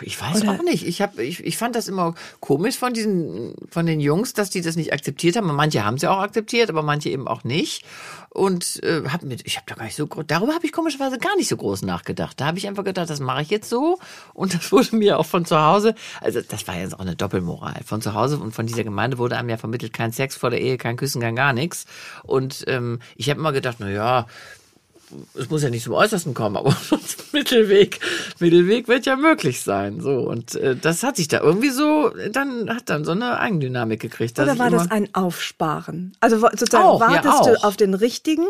Ich weiß oder- auch nicht. Ich habe, ich, ich fand das immer komisch von diesen, von den Jungs, dass die das nicht akzeptiert haben. Und Manche haben sie auch akzeptiert, aber manche eben auch nicht. Und äh, hab mit, ich habe da gar nicht so, darüber habe ich komischerweise gar nicht so groß nachgedacht. Da habe ich einfach gedacht, das mache ich jetzt so. Und das wurde mir auch von zu Hause, also das war jetzt auch eine Doppelmoral. Von zu Hause und von dieser Gemeinde wurde einem ja vermittelt, kein Sex vor der Ehe, kein Küssen, kein gar nichts. Und ähm, ich habe immer gedacht, na ja, es muss ja nicht zum Äußersten kommen, aber Mittelweg, Mittelweg wird ja möglich sein. So und äh, das hat sich da irgendwie so, dann hat dann so eine Eigendynamik gekriegt. Oder war das ein Aufsparen? Also sozusagen Auch, ja, wartest du auch. auf den richtigen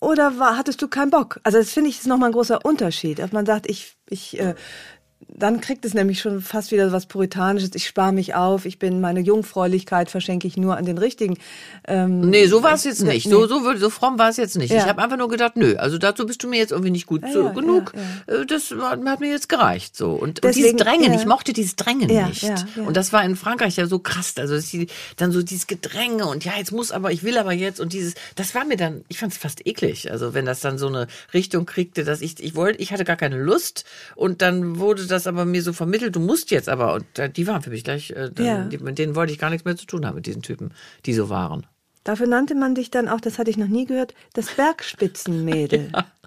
oder war, hattest du keinen Bock? Also das finde ich ist nochmal ein großer Unterschied, dass man sagt, ich, ich, äh, dann kriegt es nämlich schon fast wieder was Puritanisches. Ich spare mich auf, ich bin meine Jungfräulichkeit verschenke ich nur an den richtigen. Ähm, Nee, so war es jetzt nicht. nee. So, so, so fromm war es jetzt nicht. Ja. Ich habe einfach nur gedacht, nö, also dazu bist du mir jetzt irgendwie nicht gut so, ja, genug. ja, Äh, Das hat, mir jetzt gereicht. So. Und, und Deswegen, dieses Drängen, ja. ich mochte dieses Drängen Ja, nicht. ja, ja. Und das war in Frankreich ja so krass. Also die, dann so dieses Gedränge und ja, jetzt muss aber, ich will aber jetzt und dieses, das war mir dann, ich fand es fast eklig. Also wenn das dann so eine Richtung kriegte, dass ich, ich wollte, ich hatte gar keine Lust und dann wurde das aber mir so vermittelt, du musst jetzt aber. Und äh, die waren für mich gleich, äh, Ja. die, mit denen wollte ich gar nichts mehr zu tun haben, mit diesen Typen, die so waren. Dafür nannte man dich dann auch, das hatte ich noch nie gehört, das Bergspitzenmädel.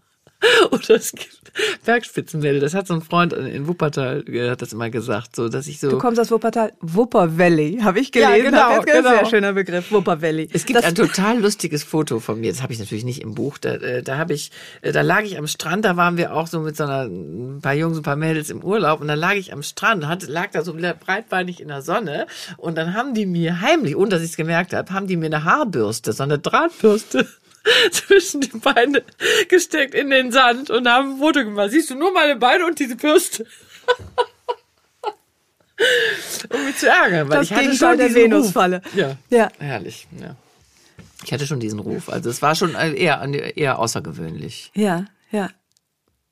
Oder es gibt Bergspitzenmädel. Das hat so ein Freund in Wuppertal äh, hat das immer gesagt, so dass ich so. Du kommst aus Wuppertal. Wupper Valley, habe ich Ja, gelesen. genau, Hab jetzt gehört. genau. Sehr schöner Begriff, Wupper Valley. es gibt Das- ein total lustiges Foto von mir. Das habe ich natürlich nicht im Buch. Da, äh, da habe ich, äh, da lag ich am Strand. Da waren wir auch so mit so einer ein paar Jungs, ein paar Mädels im Urlaub. Und da lag ich am Strand, hatte, lag da so breitbeinig in der Sonne. Und dann haben die mir heimlich, ohne dass ich es gemerkt habe, haben die mir eine Haarbürste, so eine Drahtbürste zwischen die Beine gesteckt in den Sand und haben ein Foto gemacht. Siehst du nur meine Beine und diese Bürste? um mich zu ärgern, weil Das ich hatte Gegenteil schon der diesen Venusfalle. Ruf. Ja. Ja. Herrlich, ja. Ich hatte schon diesen Ruf. Also es war schon eher, eher außergewöhnlich. Ja, ja.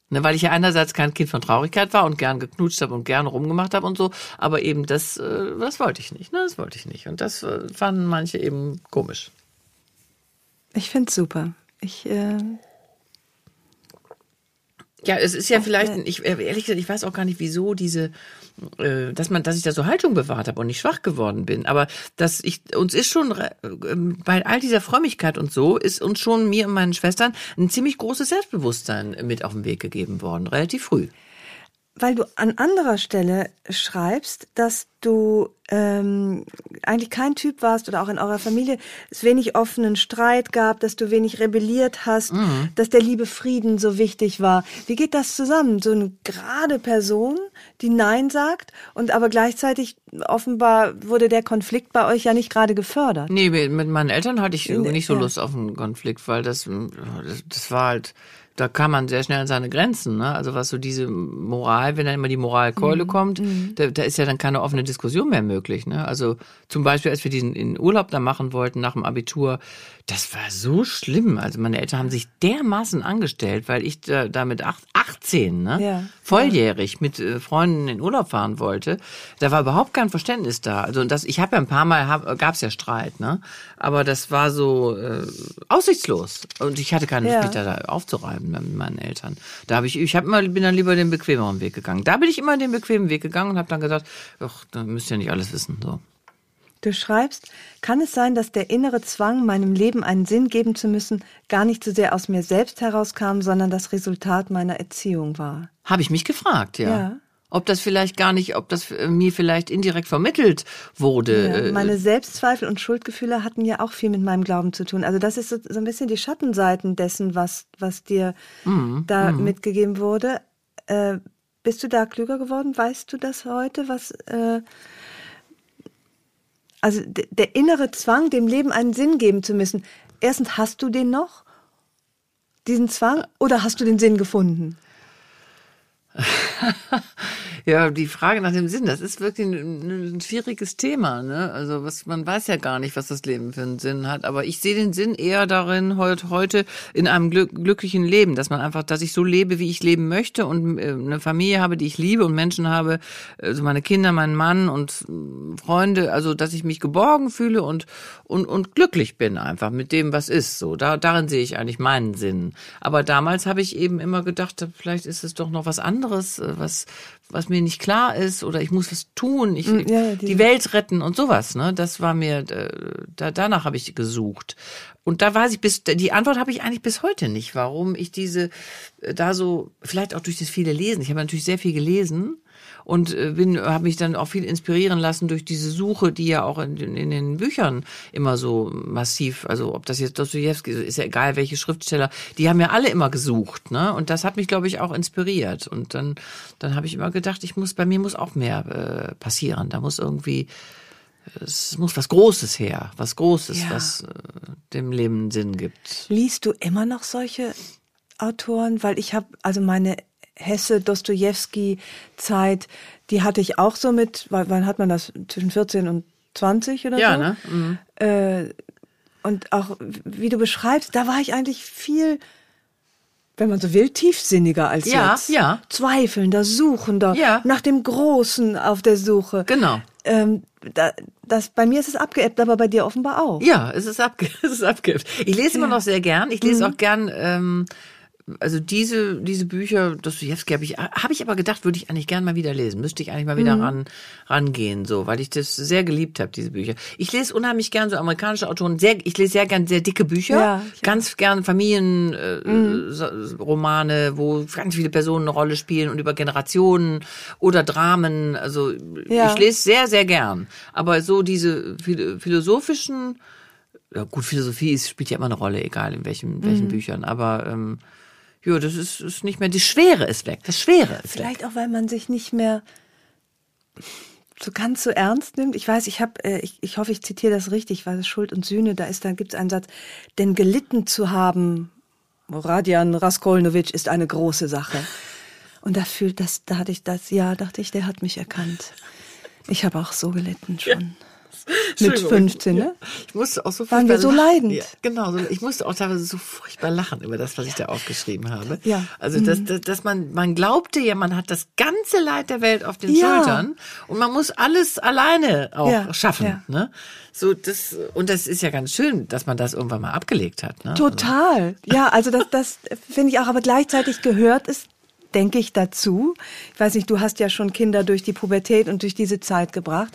Ne, weil ich ja einerseits kein Kind von Traurigkeit war und gern geknutscht habe und gern rumgemacht habe und so, aber eben das, äh, das wollte ich nicht. Ne, das wollte ich nicht. Und das äh, fanden manche eben komisch. Ich find's super. Ich, äh, Ja, es ist ja vielleicht, ich ehrlich gesagt, ich weiß auch gar nicht, wieso diese, äh, dass man, dass ich da so Haltung bewahrt habe und nicht schwach geworden bin. Aber dass ich, uns ist schon ähm, bei all dieser Frömmigkeit und so, ist uns schon mir und meinen Schwestern ein ziemlich großes Selbstbewusstsein mit auf den Weg gegeben worden, relativ früh. Weil du an anderer Stelle schreibst, dass du ähm, eigentlich kein Typ warst oder auch in eurer Familie es wenig offenen Streit gab, dass du wenig rebelliert hast, dass der liebe Frieden so wichtig war. Wie geht das zusammen? So eine gerade Person, die Nein sagt und aber gleichzeitig offenbar wurde der Konflikt bei euch ja nicht gerade gefördert. Nee, mit meinen Eltern hatte ich nicht so. Lust auf einen Konflikt, weil das, das, das war halt, da kam man sehr schnell an seine Grenzen. Ne? Also was so diese Moral, wenn dann immer die Moralkeule mhm. kommt, mhm. Da, da ist ja dann keine offene Diskussion mehr möglich. Ne? Also zum Beispiel, als wir diesen in Urlaub da machen wollten nach dem Abitur, das war so schlimm. Also meine Eltern haben sich dermaßen angestellt, weil ich da, da mit 18, ne, ja. volljährig mit äh, Freunden in Urlaub fahren wollte. Da war überhaupt kein Verständnis da. Also das, ich habe ja ein paar Mal gab es ja Streit, ne, aber das war so äh, aussichtslos und ich hatte keine Lust, ja. da aufzureiben mit meinen Eltern. Da habe ich, ich habe immer bin dann lieber den bequemeren Weg gegangen. Da bin ich immer den bequemen Weg gegangen und habe dann gesagt, ach, da müsst ihr nicht alles wissen, so. Du schreibst, kann es sein, dass der innere Zwang, meinem Leben einen Sinn geben zu müssen, gar nicht so sehr aus mir selbst herauskam, sondern das Resultat meiner Erziehung war? Habe ich mich gefragt, ja. ja. Ob das vielleicht gar nicht, ob das äh, mir vielleicht indirekt vermittelt wurde. Ja, äh, meine Selbstzweifel und Schuldgefühle hatten ja auch viel mit meinem Glauben zu tun. Also das ist so, so ein bisschen die Schattenseiten dessen, was, was dir mhm. da mhm. mitgegeben wurde. Äh, bist du da klüger geworden? Weißt du das heute, was äh, also der innere Zwang, dem Leben einen Sinn geben zu müssen. Erstens, hast du den noch? Diesen Zwang? Oder hast du den Sinn gefunden? Ja, die Frage nach dem Sinn, das ist wirklich ein, ein, schwieriges Thema. Ne? Also was man weiß ja gar nicht, was das Leben für einen Sinn hat. Aber ich sehe den Sinn eher darin heute, heute in einem glück, glücklichen Leben, dass man einfach, dass ich so lebe, wie ich leben möchte und äh, eine Familie habe, die ich liebe und Menschen habe, also meine Kinder, meinen Mann und Freunde, also dass ich mich geborgen fühle und und und glücklich bin einfach mit dem, was ist. So da, darin sehe ich eigentlich meinen Sinn. Aber damals habe ich eben immer gedacht, vielleicht ist es doch noch was anderes, äh, was was mir nicht klar ist oder ich muss was tun, ich mm, ja, die, die, Welt retten und sowas, ne? Das war mir äh, da danach habe ich gesucht. Und da weiß ich bis die Antwort habe ich eigentlich bis heute nicht, warum ich diese äh, da so vielleicht auch durch das viele lesen. Ich habe natürlich sehr viel gelesen und äh, bin habe mich dann auch viel inspirieren lassen durch diese Suche, die ja auch in, in den Büchern immer so massiv, also ob das jetzt Dostoevsky ist ja egal welche Schriftsteller, die haben ja alle immer gesucht, ne? Und das hat mich glaube ich auch inspiriert und dann dann habe ich immer gedacht, ich muss bei mir muss auch mehr äh, passieren, da muss irgendwie es muss was Großes her, was Großes, ja. was äh, dem Leben Sinn gibt. Liest du immer noch solche Autoren? Weil ich habe, also meine Hesse, Dostoevsky Zeit, die hatte ich auch so mit, wann hat man das? Zwischen 14 und 20 oder ja, so? Ne? Mhm. Äh, und auch, wie du beschreibst, da war ich eigentlich viel, wenn man so will, tiefsinniger als ja, jetzt. Ja. Zweifelnder, suchender, ja. nach dem Großen auf der Suche. Genau. Ähm, da, das, bei mir ist es abgeebbt, aber bei dir offenbar auch. Ja, es ist, abge es ist abgeebbt. Ich lese immer noch sehr gern. Ich lese mhm. auch gern ähm, also diese, diese Bücher, Dostoevsky habe ich, habe ich aber gedacht, würde ich eigentlich gern mal wieder lesen. Müsste ich eigentlich mal wieder mhm. ran, rangehen, so, weil ich das sehr geliebt habe, diese Bücher. Ich lese unheimlich gern so amerikanische Autoren, sehr, ich lese sehr gern sehr dicke Bücher, ja, ganz gern Familienromane, äh, mhm. wo ganz viele Personen eine Rolle spielen und über Generationen oder Dramen, also ja. ich lese sehr, sehr gern. Aber so diese philosophischen, ja gut, Philosophie ist, spielt ja immer eine Rolle, egal in welchen, welchen mhm. Büchern, aber ähm, ja, das ist, ist nicht mehr, die Schwere ist weg. Das Schwere ist Vielleicht weg. auch, weil man sich nicht mehr so ganz so ernst nimmt. Ich weiß, ich habe, äh, ich, ich hoffe, ich zitiere das richtig, weil es Schuld und Sühne, da ist, da gibt es einen Satz, denn gelitten zu haben, Radian Raskolnowitsch ist eine große Sache. Und da fühlt das, da hatte ich das, ja, dachte ich, der hat mich erkannt. Ich habe auch so gelitten schon. Ja. Mit 15, ne? Ich musste auch so Waren wir so leidend? Ja, genau, ich musste auch teilweise so furchtbar lachen über das, was ich da aufgeschrieben habe. Ja. Also, dass, mhm. dass, dass man, man glaubte ja, man hat das ganze Leid der Welt auf den ja. Schultern und man muss alles alleine auch ja. schaffen, ja. ne? So, das, und das ist ja ganz schön, dass man das irgendwann mal abgelegt hat, ne? Total. Also. Ja, also das, das finde ich auch, aber gleichzeitig gehört es denke ich dazu. Ich weiß nicht, du hast ja schon Kinder durch die Pubertät und durch diese Zeit gebracht.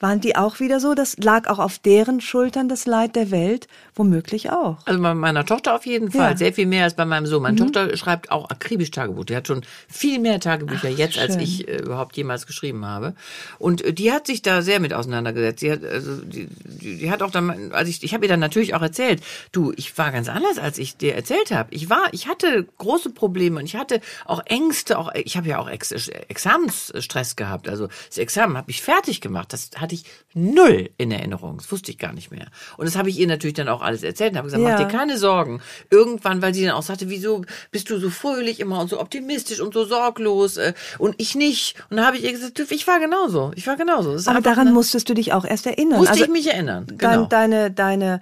Waren die auch wieder so? Das lag auch auf deren Schultern das Leid der Welt? Womöglich auch. Also bei meiner Tochter auf jeden Fall. Ja. Sehr viel mehr als bei meinem Sohn. Meine mhm. Tochter schreibt auch akribisch Tagebuch. Die hat schon viel mehr Tagebücher Ach, jetzt, schön. als ich äh, überhaupt jemals geschrieben habe. Und äh, die hat sich da sehr mit auseinandergesetzt. Die hat, also, die, die, die hat auch dann, also ich, ich habe ihr dann natürlich auch erzählt, du, ich war ganz anders, als ich dir erzählt habe. Ich war, ich hatte große Probleme und ich hatte auch Ängste, auch ich habe ja auch Ex Examensstress gehabt. Also das Examen habe ich fertig gemacht. Das hatte ich null in Erinnerung. Das wusste ich gar nicht mehr. Und das habe ich ihr natürlich dann auch alles erzählt und habe gesagt, ja. mach dir keine Sorgen. Irgendwann, weil sie dann auch sagte, wieso bist du so fröhlich immer und so optimistisch und so sorglos äh, und ich nicht. Und da habe ich ihr gesagt, ich war genauso. Ich war genauso. Aber daran musstest du dich auch erst erinnern. Musste also, ich mich erinnern. Genau. Deine, deine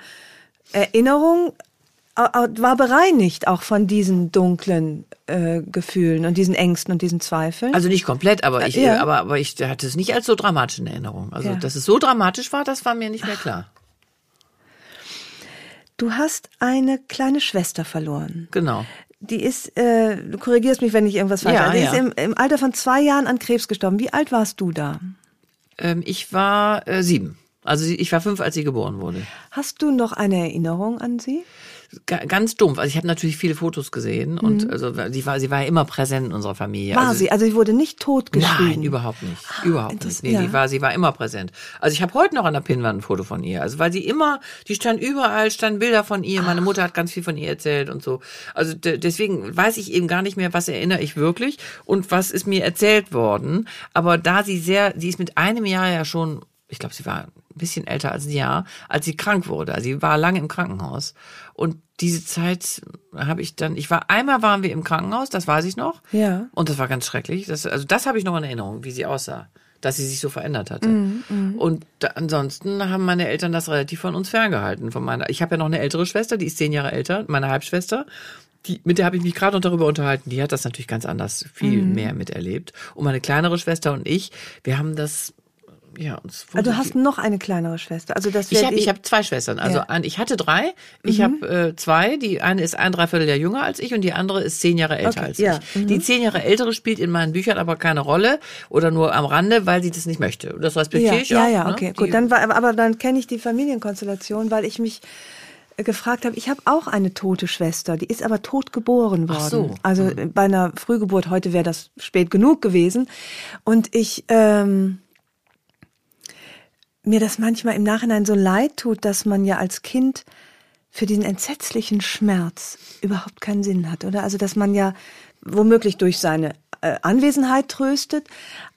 Erinnerung war bereinigt auch von diesen dunklen äh, Gefühlen und diesen Ängsten und diesen Zweifeln. Also nicht komplett, aber ich, ja. aber, aber ich hatte es nicht als so dramatisch in Erinnerung. Also, ja. dass es so dramatisch war, das war mir nicht mehr klar. Du hast eine kleine Schwester verloren. Genau. Die ist, äh, du korrigierst mich, wenn ich irgendwas falsch ja, Die ja. ist im, im, Alter von zwei Jahren an Krebs gestorben. Wie alt warst du da? Ähm, ich war äh, sieben. Also ich war fünf, als sie geboren wurde. Hast du noch eine Erinnerung an sie? Ganz dumpf. Also ich habe natürlich viele Fotos gesehen mhm. und also sie war sie war ja immer präsent in unserer Familie. War also, sie? Also sie wurde nicht totgeschrieben? Nein, überhaupt nicht. Ah, überhaupt nicht. Nee, ja. die war sie war immer präsent. Also ich habe heute noch an der Pinnwand ein Foto von ihr. Also weil sie immer, die stand überall, standen Bilder von ihr. Meine Mutter hat ganz viel von ihr erzählt und so. Also deswegen weiß ich eben gar nicht mehr, was erinnere ich wirklich und was ist mir erzählt worden. Aber da sie sehr, sie ist mit einem Jahr ja schon ich glaube, sie war ein bisschen älter als ein Jahr, als sie krank wurde. Also sie war lange im Krankenhaus. Und diese Zeit habe ich dann, ich war, einmal waren wir im Krankenhaus, das weiß ich noch. Ja. Und das war ganz schrecklich. Das, also das habe ich noch in Erinnerung, wie sie aussah. Dass sie sich so verändert hatte. Mm, mm. Und da, ansonsten haben meine Eltern das relativ von uns ferngehalten. Von meiner, ich habe ja noch eine ältere Schwester, die ist zehn Jahre älter, meine Halbschwester. Die, mit der habe ich mich gerade noch darüber unterhalten. Die hat das natürlich ganz anders, viel mm. mehr miterlebt. Und meine kleinere Schwester und ich, wir haben das ja, uns also du hast noch eine kleinere Schwester. Also das ich habe ich hab zwei Schwestern. Also ja. ich hatte drei. Ich mhm. habe äh, zwei. Die eine ist ein Dreivierteljahr jünger als ich und die andere ist zehn Jahre älter okay, als ja. ich. Mhm. Die zehn Jahre ältere spielt in meinen Büchern aber keine Rolle oder nur am Rande, weil sie das nicht möchte. Das respektiere ja, ich auch. Ja, ja, ne? okay, gut. Dann war, aber dann kenne ich die Familienkonstellation, weil ich mich gefragt habe, ich habe auch eine tote Schwester, die ist aber tot geboren worden. Ach so. Also mhm. bei einer Frühgeburt, heute wäre das spät genug gewesen. Und ich ähm, mir das manchmal im Nachhinein so leid tut, dass man ja als Kind für diesen entsetzlichen Schmerz überhaupt keinen Sinn hat, oder? Also, dass man ja womöglich durch seine äh, Anwesenheit tröstet,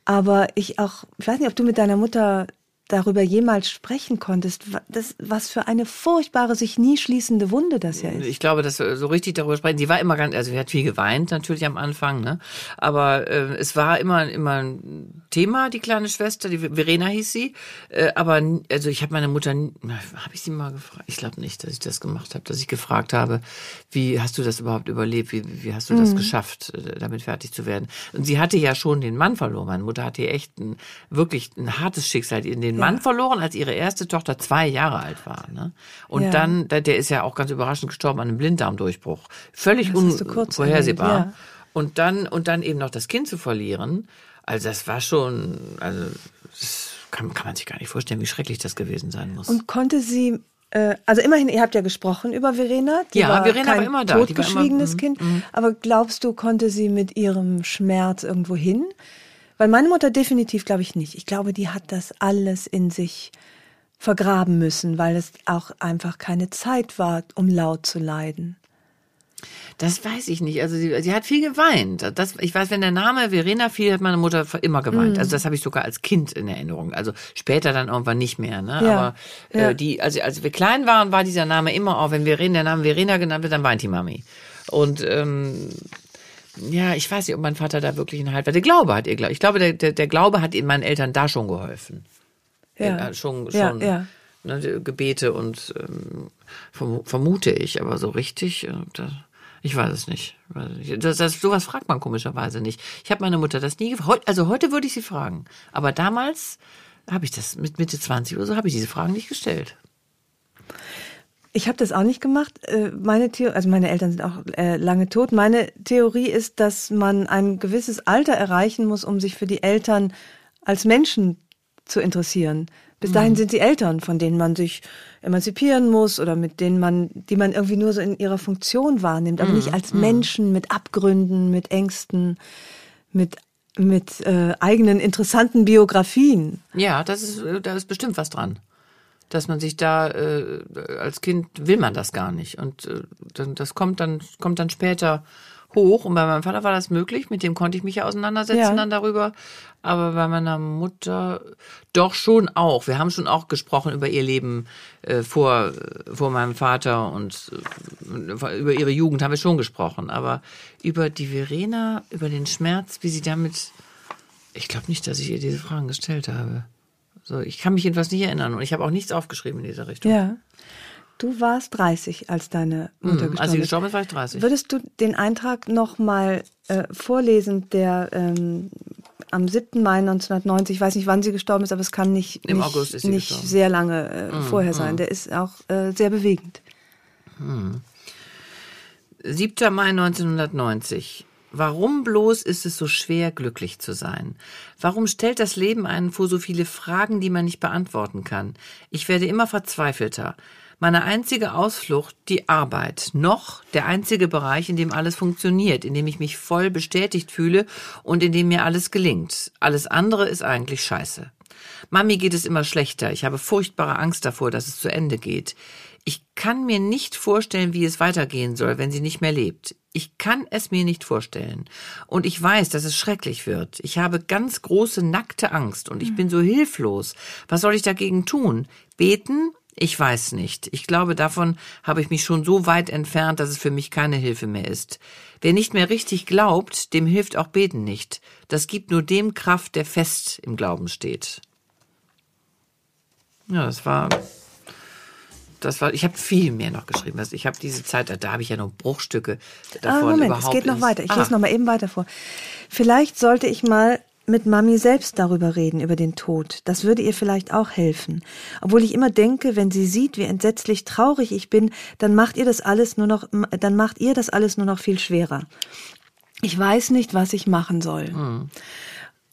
aber ich auch, ich weiß nicht, ob du mit deiner Mutter darüber jemals sprechen konntest, das, was für eine furchtbare, sich nie schließende Wunde das ja ist. Ich glaube, dass wir so richtig darüber sprechen. Sie war immer ganz, also sie hat viel geweint natürlich am Anfang, ne? Aber äh, es war immer immer ein Thema, die kleine Schwester, die Verena hieß sie. Äh, aber also ich habe meine Mutter, habe ich sie mal gefragt? Ich glaube nicht, dass ich das gemacht habe, dass ich gefragt habe, wie hast du das überhaupt überlebt? Wie, wie hast du das mhm. geschafft, äh, damit fertig zu werden? Und sie hatte ja schon den Mann verloren. Meine Mutter hatte echt ein wirklich ein hartes Schicksal in den Mann verloren, als ihre erste Tochter zwei Jahre alt war. Ne? Und ja. dann, der ist ja auch ganz überraschend gestorben an einem Blinddarmdurchbruch. Völlig unvorhersehbar. Ja. Und dann, und dann eben noch das Kind zu verlieren. Also das war schon, also kann, kann man sich gar nicht vorstellen, wie schrecklich das gewesen sein muss. Und konnte sie äh, also immerhin, ihr habt ja gesprochen über Verena. Die ja, war Verena war immer da. Totgeschwiegenes immer, Kind. Mm, Aber glaubst du, konnte sie mit ihrem Schmerz irgendwo hin? Weil meine Mutter definitiv glaube ich nicht. Ich glaube, die hat das alles in sich vergraben müssen, weil es auch einfach keine Zeit war, um laut zu leiden. Das weiß ich nicht. Also sie, sie hat viel geweint. Das, ich weiß, wenn der Name Verena fiel, hat meine Mutter immer geweint. Mm. Also das habe ich sogar als Kind in Erinnerung. Also später dann irgendwann nicht mehr. Ne? Ja. Aber äh, ja. die, also als wir klein waren, war dieser Name immer auch, wenn Verena, der Name Verena genannt wird, dann weint die Mami. Und ähm, ja, ich weiß nicht, ob mein Vater da wirklich einen Halt war. Der Glaube hat ihr, ich glaube, der, der, der Glaube hat meinen Eltern da schon geholfen. Ja. schon, schon. Ja, ja. Ne, Gebete und ähm, vermute ich, aber so richtig, äh, das, ich weiß es nicht. Das, das, sowas fragt man komischerweise nicht. Ich habe meine Mutter das nie gefragt. Also heute würde ich sie fragen. Aber damals habe ich das mit Mitte 20 oder so, habe ich diese Fragen nicht gestellt. Ich habe das auch nicht gemacht. Äh, meine Theorie, also meine Eltern sind auch äh, lange tot. Meine Theorie ist, dass man ein gewisses Alter erreichen muss, um sich für die Eltern als Menschen zu interessieren. Bis dahin mhm. sind sie Eltern, von denen man sich emanzipieren muss oder mit denen man, die man irgendwie nur so in ihrer Funktion wahrnimmt, aber mhm. nicht als mhm. Menschen mit Abgründen, mit Ängsten, mit mit äh, eigenen interessanten Biografien. Ja, das ist äh, da ist bestimmt was dran dass man sich da äh, als Kind will man das gar nicht und äh, dann das kommt dann kommt dann später hoch. Und bei meinem Vater war das möglich, mit dem konnte ich mich ja auseinandersetzen Ja. dann darüber. Aber bei meiner Mutter doch schon auch. Wir haben schon auch gesprochen über ihr Leben äh, vor, vor meinem Vater und äh, über ihre Jugend haben wir schon gesprochen. Aber über die Verena, über den Schmerz, wie sie damit. Ich glaube nicht, dass ich ihr diese Fragen gestellt habe. So, ich kann mich jedenfalls nicht erinnern und ich habe auch nichts aufgeschrieben in dieser Richtung. Ja. Du warst 30, als deine Mutter Hm, gestorben als sie ist. gestorben ist, war ich 30. Würdest du den Eintrag noch mal äh, vorlesen, der ähm, am 7. Mai 1990, ich weiß nicht, wann sie gestorben ist, aber es kann nicht, Im nicht, August ist sie nicht gestorben. sehr lange äh, vorher sein. Der ist auch äh, sehr bewegend. 7. Mai 1990. Warum bloß ist es so schwer, glücklich zu sein? Warum stellt das Leben einen vor so viele Fragen, die man nicht beantworten kann? Ich werde immer verzweifelter. Meine einzige Ausflucht, die Arbeit. Noch der einzige Bereich, in dem alles funktioniert, in dem ich mich voll bestätigt fühle und in dem mir alles gelingt. Alles andere ist eigentlich scheiße. Mami geht es immer schlechter. Ich habe furchtbare Angst davor, dass es zu Ende geht. Ich kann mir nicht vorstellen, wie es weitergehen soll, wenn sie nicht mehr lebt. Ich kann es mir nicht vorstellen. Und ich weiß, dass es schrecklich wird. Ich habe ganz große nackte Angst und ich bin so hilflos. Was soll ich dagegen tun? Beten? Ich weiß nicht. Ich glaube, davon habe ich mich schon so weit entfernt, dass es für mich keine Hilfe mehr ist. Wer nicht mehr richtig glaubt, dem hilft auch Beten nicht. Das gibt nur dem Kraft, der fest im Glauben steht. Ja, das war das war, ich habe viel mehr noch geschrieben. Also ich habe diese Zeit, da, habe ich ja noch Bruchstücke davon ah, Moment, überhaupt. es geht noch weiter. Ich ah, lese noch mal eben weiter vor. Vielleicht sollte ich mal mit Mami selbst darüber reden, über den Tod. Das würde ihr vielleicht auch helfen. Obwohl ich immer denke, wenn sie sieht, wie entsetzlich traurig ich bin, dann macht ihr das alles nur noch, dann macht ihr das alles nur noch viel schwerer. Ich weiß nicht, was ich machen soll. Hm.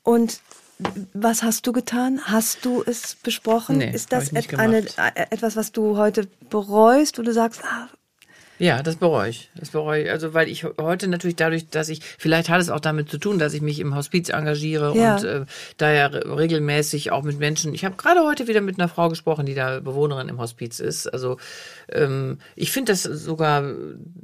Und was hast du getan? Hast du es besprochen? Nee, Ist das et eine, äh, etwas, was du heute bereust, wo du sagst, ah, Ja, das bereue ich. Das bereue ich. Also, weil ich heute natürlich dadurch, dass ich, vielleicht hat es auch damit zu tun, dass ich mich im Hospiz engagiere Ja. und äh, da ja re- regelmäßig auch mit Menschen. Ich habe gerade heute wieder mit einer Frau gesprochen, die da Bewohnerin im Hospiz ist. Also, ähm, ich finde das sogar,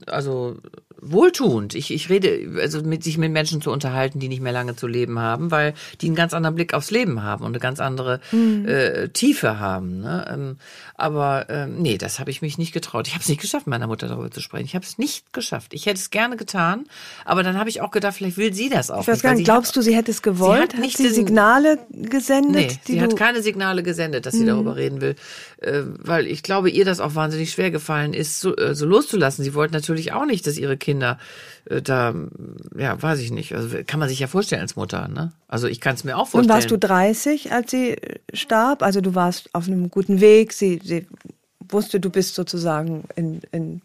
also wohltuend. Ich, ich rede, also mit sich mit Menschen zu unterhalten, die nicht mehr lange zu leben haben, weil die einen ganz anderen Blick aufs Leben haben und eine ganz andere äh, Tiefe haben. Ne? Ähm, aber ähm, nee, das habe ich mich nicht getraut. Ich habe es nicht geschafft, meiner Mutter darüber zu sprechen. Ich habe es nicht geschafft. Ich hätte es gerne getan, aber dann habe ich auch gedacht, vielleicht will sie das auch ich weiß nicht. gar nicht, sie glaubst hat, du, sie hätte es gewollt? hat hat nicht sie Signale gesendet? Nee, sie Mhm. hat keine Signale gesendet, dass sie darüber reden will, äh, weil ich glaube, ihr das auch wahnsinnig schwer gefallen ist, so, äh, so loszulassen. Sie wollte natürlich auch nicht, dass ihre Kinder äh, da, ja, weiß ich nicht, also kann man sich ja vorstellen als Mutter, ne? Also ich kann es mir auch Und vorstellen. warst du 30, als sie äh, starb? Also du warst auf einem guten Weg. Sie, sie wusste, du bist sozusagen in, in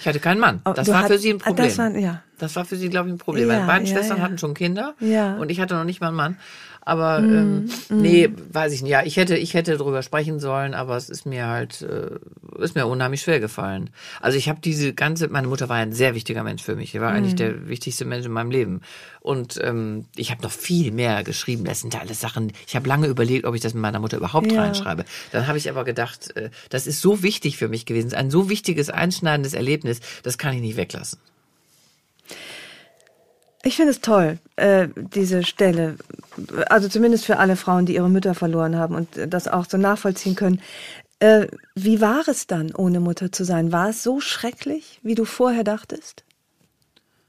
ich hatte keinen Mann. Oh, Das du war für hat- sie ein ah, Problem. das war- ja. Das war für sie, glaube ich, ein Problem. Meine beiden Schwestern hatten schon Kinder Ja. und ich hatte noch nicht mal einen Mann. Aber Mhm, ähm, nee, weiß ich nicht. Ja, ich hätte, ich hätte drüber sprechen sollen, aber es ist mir halt, äh, ist mir unheimlich schwer gefallen. Also ich habe diese ganze, meine Mutter war ein sehr wichtiger Mensch für mich. Sie war Mhm. eigentlich der wichtigste Mensch in meinem Leben. Und ähm, ich habe noch viel mehr geschrieben. Das sind ja alles Sachen. Ich habe lange überlegt, ob ich das mit meiner Mutter überhaupt Ja. reinschreibe. Dann habe ich aber gedacht, äh, das ist so wichtig für mich gewesen, ein so wichtiges, einschneidendes Erlebnis, das kann ich nicht weglassen. Ich finde es toll, äh, diese Stelle. Also zumindest für alle Frauen, die ihre Mütter verloren haben und das auch so nachvollziehen können. Äh, wie war es dann, ohne Mutter zu sein? War es so schrecklich, wie du vorher dachtest?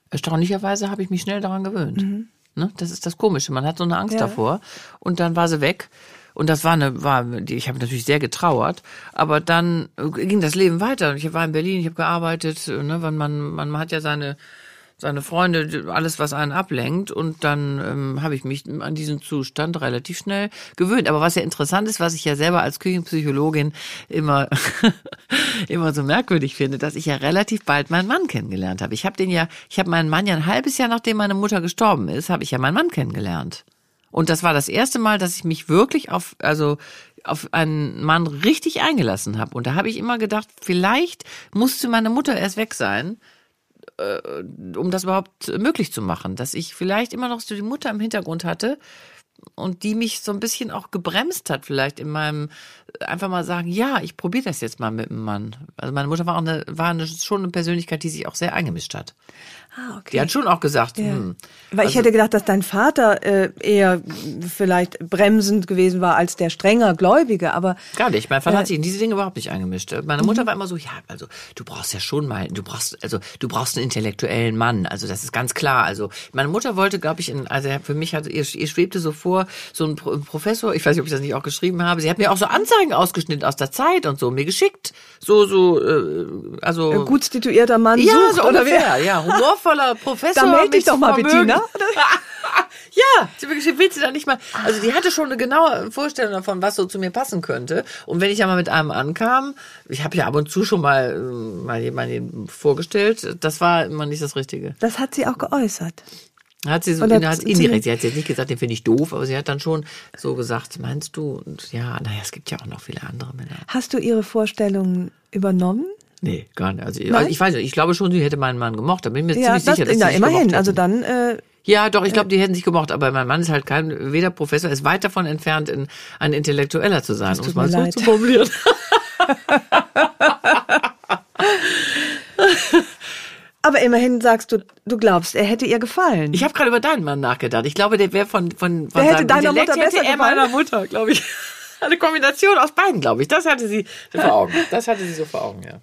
Erstaunlicherweise habe ich mich schnell daran gewöhnt. Mhm. Ne? Das ist das Komische. Man hat so eine Angst Ja. davor und dann war sie weg. Und das war eine, war, ich habe natürlich sehr getrauert, aber dann ging das Leben weiter. Ich war in Berlin, ich habe gearbeitet, ne, weil man, man hat ja seine, seine Freunde, alles, was einen ablenkt. Und dann ähm, habe ich mich an diesen Zustand relativ schnell gewöhnt. Aber was ja interessant ist, was ich ja selber als Küchenpsychologin immer, immer so merkwürdig finde, dass ich ja relativ bald meinen Mann kennengelernt habe. Ich habe den ja, ich habe meinen Mann ja ein halbes Jahr nachdem meine Mutter gestorben ist, habe ich ja meinen Mann kennengelernt. Und das war das erste Mal, dass ich mich wirklich auf, also auf einen Mann richtig eingelassen habe. Und da habe ich immer gedacht, vielleicht musste meine Mutter erst weg sein, äh, um das überhaupt möglich zu machen. Dass ich vielleicht immer noch so die Mutter im Hintergrund hatte, und die mich so ein bisschen auch gebremst hat, vielleicht in meinem einfach mal sagen, ja, ich probiere das jetzt mal mit einem Mann. Also meine Mutter war auch eine, war eine, schon eine Persönlichkeit, die sich auch sehr eingemischt hat. Ah, okay. Die hat schon auch gesagt, Ja. hm, Weil ich hätte gedacht, dass dein Vater äh, eher vielleicht bremsend gewesen war als der strenger Gläubige, aber Gar nicht. Mein Vater Äh, hat sich in diese Dinge überhaupt nicht eingemischt. Meine Mhm. Mutter war immer so, ja, also du brauchst ja schon mal, du brauchst, also du brauchst einen intellektuellen Mann. Also das ist ganz klar. Also meine Mutter wollte, glaube ich, in, also für mich hat ihr, ihr schwebte so vor, so ein Pro- Professor, ich weiß nicht, ob ich das nicht auch geschrieben habe. Sie hat mir auch so Anzeigen ausgeschnitten aus der Zeit und so mir geschickt. So, so, äh, also ein gut situierter Mann ja, sucht so oder wer? ja, humorvoller Professor. Da meld dich mit doch mal, Vermögen. Bettina. Ja, mir geschrieben, willst du da nicht mal? Also die hatte schon eine genaue Vorstellung davon, was so zu mir passen könnte. Und wenn ich ja mal mit einem ankam, ich habe ja ab und zu schon mal, äh, mal jemanden vorgestellt, das war immer nicht das Richtige. Das hat sie auch geäußert. Hat sie so Oder hat indirekt, sie hat jetzt nicht gesagt, den finde ich doof, aber sie hat dann schon so gesagt, meinst du? Und ja, naja, es gibt ja auch noch viele andere Männer. Hast du ihre Vorstellungen übernommen? Nee, gar nicht. Also, also ich weiß nicht, ich glaube schon, sie hätte meinen Mann gemocht. Da bin ich mir Ja, ziemlich das, sicher, dass sie na, sich immerhin. gemocht Also dann äh, Ja, doch, ich glaube, die hätten sich gemocht, aber mein Mann ist halt kein, weder Professor, ist weit davon entfernt, ein, ein Intellektueller zu sein, um es mal so leid. zu formulieren. Aber immerhin sagst du, du glaubst, er hätte ihr gefallen. Ich habe gerade über deinen Mann nachgedacht. Ich glaube, der wäre von, von, von Der hätte deiner Intellekt Mutter hätte besser er gefallen. meiner Mutter, glaube ich. Eine Kombination aus beiden, glaube ich. Das hatte sie vor Augen. Das hatte sie so vor Augen, ja.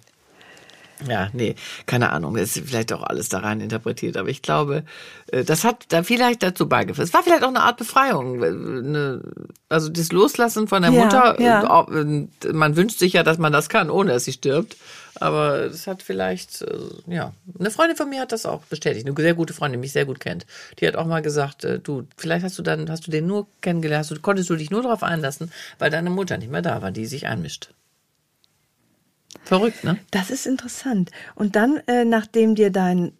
Ja, nee, keine Ahnung. Das ist vielleicht auch alles da rein interpretiert, aber ich glaube, äh, das hat da vielleicht dazu beigeführt. Es war vielleicht auch eine Art Befreiung. äh, Eine, also das Loslassen von der Ja, Mutter. ja. äh, äh, Man wünscht sich ja, dass man das kann, ohne dass sie stirbt. Aber es hat vielleicht, äh, ja, eine Freundin von mir hat das auch bestätigt. Eine sehr gute Freundin, die mich sehr gut kennt. Die hat auch mal gesagt, äh, du, vielleicht hast du dann, hast du den nur kennengelernt, hast du, konntest du dich nur darauf einlassen, weil deine Mutter nicht mehr da war, die sich einmischt. Verrückt, ne? Das ist interessant. Und dann, äh, nachdem dir dein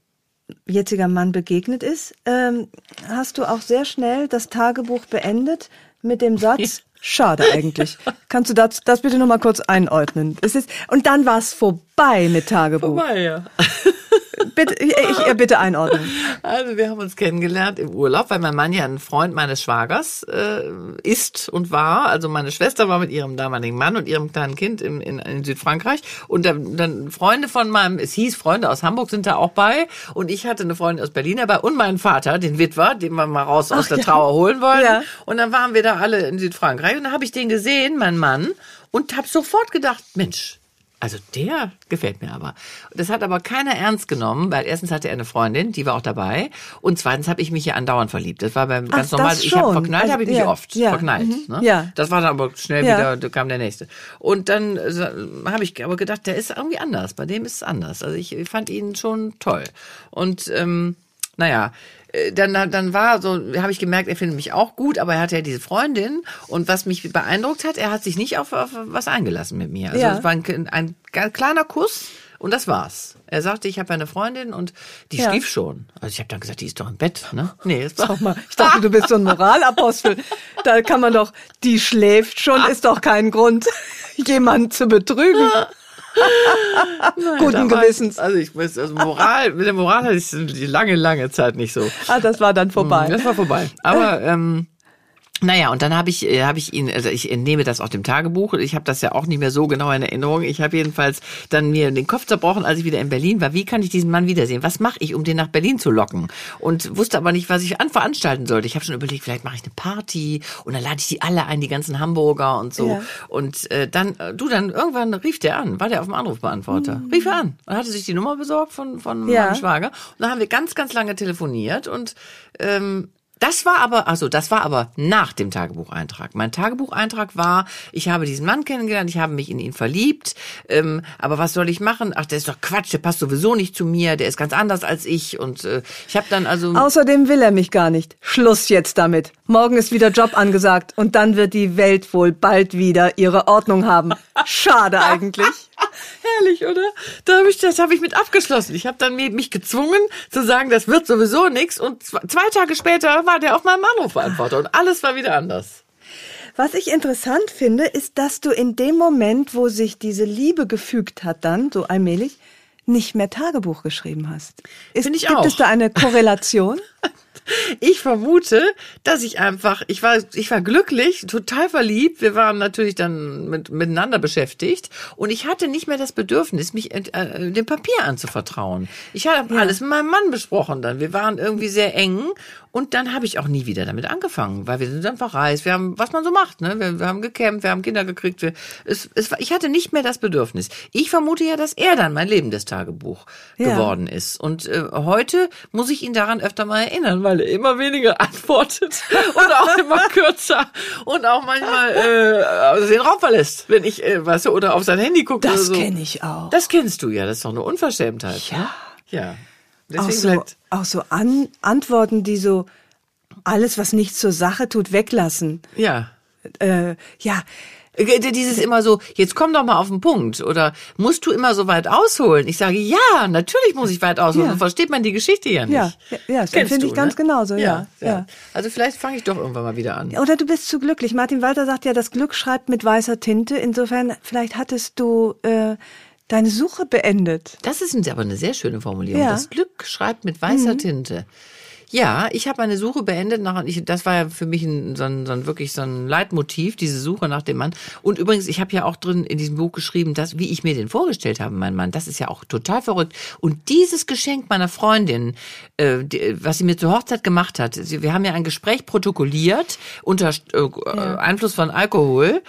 jetziger Mann begegnet ist, ähm, hast du auch sehr schnell das Tagebuch beendet mit dem Satz, schade eigentlich. Kannst du das, das bitte nochmal kurz einordnen? Es ist, und dann war es vorbei mit Tagebuch. Vorbei, ja. Bitte, ich, ich, bitte einordnen. Also wir haben uns kennengelernt im Urlaub, weil mein Mann ja ein Freund meines Schwagers äh, ist und war. Also meine Schwester war mit ihrem damaligen Mann und ihrem kleinen Kind im, in, in Südfrankreich. Und dann, dann Freunde von meinem, es hieß Freunde aus Hamburg sind da auch bei. Und ich hatte eine Freundin aus Berlin dabei und meinen Vater, den Witwer, den wir mal raus aus Ach, der ja. Trauer holen wollen. Ja. Und dann waren wir da alle in Südfrankreich und dann habe ich den gesehen, mein Mann, und habe sofort gedacht, Mensch, also der gefällt mir aber. Das hat aber keiner ernst genommen, weil erstens hatte er eine Freundin, die war auch dabei, und zweitens habe ich mich hier andauernd verliebt. Das war beim ganz das normal. Ich habe verknallt, Also, habe ich ja, oft ja, verknallt. mhm, Ne? ja. Das war dann aber schnell Ja. wieder, da kam der nächste. Und dann äh, habe ich aber gedacht, der ist irgendwie anders. Bei dem ist es anders. Also ich fand ihn schon toll. Und ähm, naja, äh, dann, dann war so, habe ich gemerkt, er findet mich auch gut, aber er hatte ja diese Freundin und was mich beeindruckt hat, er hat sich nicht auf, auf was eingelassen mit mir. Also Ja. es war ein, ein, kleiner Kuss und das war's. Er sagte, ich habe eine Freundin und die Ja. schlief schon. Also ich habe dann gesagt, die ist doch im Bett, ne? Nee, war Sag mal, ich dachte, du bist so ein Moralapostel. Da kann man doch, die schläft schon, ist doch kein Grund, jemanden zu betrügen. Guten Da war- Gewissens. Also ich muss, also Moral, mit der Moral hatte ich lange, lange Zeit nicht so. Ah, das war dann vorbei. Das war vorbei. Aber ähm, naja, und dann habe ich, äh, habe ich ihn, also ich entnehme das aus dem Tagebuch. Ich habe das ja auch nicht mehr so genau in Erinnerung. Ich habe jedenfalls dann mir den Kopf zerbrochen, als ich wieder in Berlin war. Wie kann ich diesen Mann wiedersehen? Was mache ich, um den nach Berlin zu locken? Und wusste aber nicht, was ich an veranstalten sollte. Ich habe schon überlegt, vielleicht mache ich eine Party und dann lade ich die alle ein, die ganzen Hamburger und so. Ja. Und äh, dann, äh, du, dann irgendwann rief der an, war der auf dem Anrufbeantworter. Rief er an und hatte sich die Nummer besorgt von, von Ja. meinem Schwager. Und dann haben wir ganz, ganz lange telefoniert und ähm, das war aber, also das war aber nach dem Tagebucheintrag. Mein Tagebucheintrag war, ich habe diesen Mann kennengelernt, ich habe mich in ihn verliebt, ähm, aber was soll ich machen? Ach, der ist doch Quatsch, der passt sowieso nicht zu mir, der ist ganz anders als ich und äh, ich habe dann also Außerdem will er mich gar nicht. Schluss jetzt damit. Morgen ist wieder Job angesagt und dann wird die Welt wohl bald wieder ihre Ordnung haben. Schade eigentlich. Herrlich, oder? Da habe ich das habe ich mit abgeschlossen. Ich habe dann mi- mich gezwungen zu sagen, das wird sowieso nix und zwei, Tage später war der auf meinem Anrufbeantworter und alles war wieder anders. Was ich interessant finde, ist, dass du in dem Moment, wo sich diese Liebe gefügt hat, dann so allmählich nicht mehr Tagebuch geschrieben hast. Ist, Finde ich gibt auch. es da eine Korrelation? Ich vermute, dass ich einfach, ich war, ich war glücklich, total verliebt. Wir waren natürlich dann mit, miteinander beschäftigt und ich hatte nicht mehr das Bedürfnis, mich äh, dem Papier anzuvertrauen. Ich habe ja. alles mit meinem Mann besprochen dann. Wir waren irgendwie sehr eng und dann habe ich auch nie wieder damit angefangen, weil wir sind dann verreist. Wir haben, was man so macht, ne? Wir, wir haben gecampt, wir haben Kinder gekriegt. Wir, es, es, ich hatte nicht mehr das Bedürfnis. Ich vermute ja, dass er dann mein lebendes Tagebuch ja. geworden ist. Und äh, heute muss ich ihn daran öfter mal erinnern, weil er immer weniger antwortet und auch immer kürzer und auch manchmal äh, den Raum verlässt, wenn ich, äh, weißt du, oder auf sein Handy gucke. Das so. kenne ich auch. Das kennst du ja. Das ist doch eine Unverschämtheit. Ja. Ne? Ja. Deswegen auch so, auch so An Antworten, die so alles, was nichts zur Sache tut, weglassen. Ja. Äh, ja. Äh, dieses immer so, jetzt komm doch mal auf den Punkt. Oder musst du immer so weit ausholen? Ich sage, ja, natürlich muss ich weit ausholen. Ja. Versteht man die Geschichte ja nicht. Ja, ja, das finde ich ganz ne? genauso, ja, ja, ja. Also vielleicht fange ich doch irgendwann mal wieder an. Oder du bist zu glücklich. Martin Walter sagt ja, das Glück schreibt mit weißer Tinte. Insofern, vielleicht hattest du äh, deine Suche beendet. Das ist aber eine sehr schöne Formulierung. Ja. Das Glück schreibt mit weißer mhm. Tinte. Ja, ich habe meine Suche beendet. Nach, ich, das war ja für mich ein, so, ein, so ein wirklich so ein Leitmotiv, diese Suche nach dem Mann. Und übrigens, ich habe ja auch drin in diesem Buch geschrieben, dass, wie ich mir den vorgestellt habe, mein Mann. Das ist ja auch total verrückt. Und dieses Geschenk meiner Freundin, äh, die, was sie mir zur Hochzeit gemacht hat, sie, wir haben ja ein Gespräch protokolliert unter äh, ja. Einfluss von Alkohol,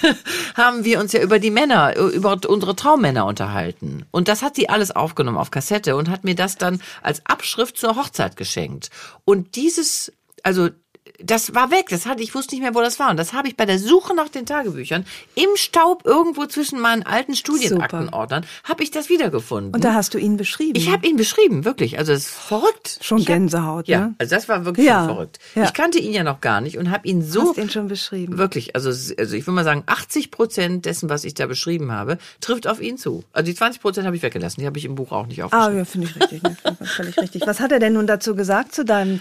haben wir uns ja über die Männer, über unsere Traummänner unterhalten. Und das hat sie alles aufgenommen auf Kassette und hat mir das dann als Abschrift zur Hochzeit geschenkt. Und dieses, also das war weg. Das hatte ich wusste nicht mehr, wo das war. Und das habe ich bei der Suche nach den Tagebüchern im Staub irgendwo zwischen meinen alten Studienaktenordnern habe ich das wiedergefunden. Und da hast du ihn beschrieben. Ich habe ihn beschrieben, wirklich. Also es ist verrückt. Schon Gänsehaut, hab, ne? Ja, also das war wirklich ja, verrückt. Ja. Ich kannte ihn ja noch gar nicht und habe ihn so hast ihn schon beschrieben. Wirklich, also also ich würde mal sagen, 80 Prozent dessen, was ich da beschrieben habe, trifft auf ihn zu. Also die 20 Prozent habe ich weggelassen. Die habe ich im Buch auch nicht aufgeschrieben. Ah, ja, finde ich richtig. Ne? Völlig richtig. Was hat er denn nun dazu gesagt zu deinem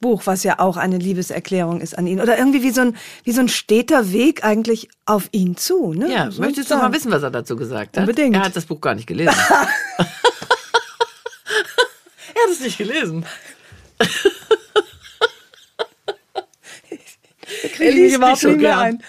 Buch, was ja auch eine Liebeserklärung ist an ihn. Oder irgendwie wie so ein, wie so ein steter Weg eigentlich auf ihn zu. Ne? Ja, so möchtest du mal wissen, was er dazu gesagt hat? Unbedingt. Er hat das Buch gar nicht gelesen. er hat es nicht gelesen. er liest überhaupt nicht mehr ein.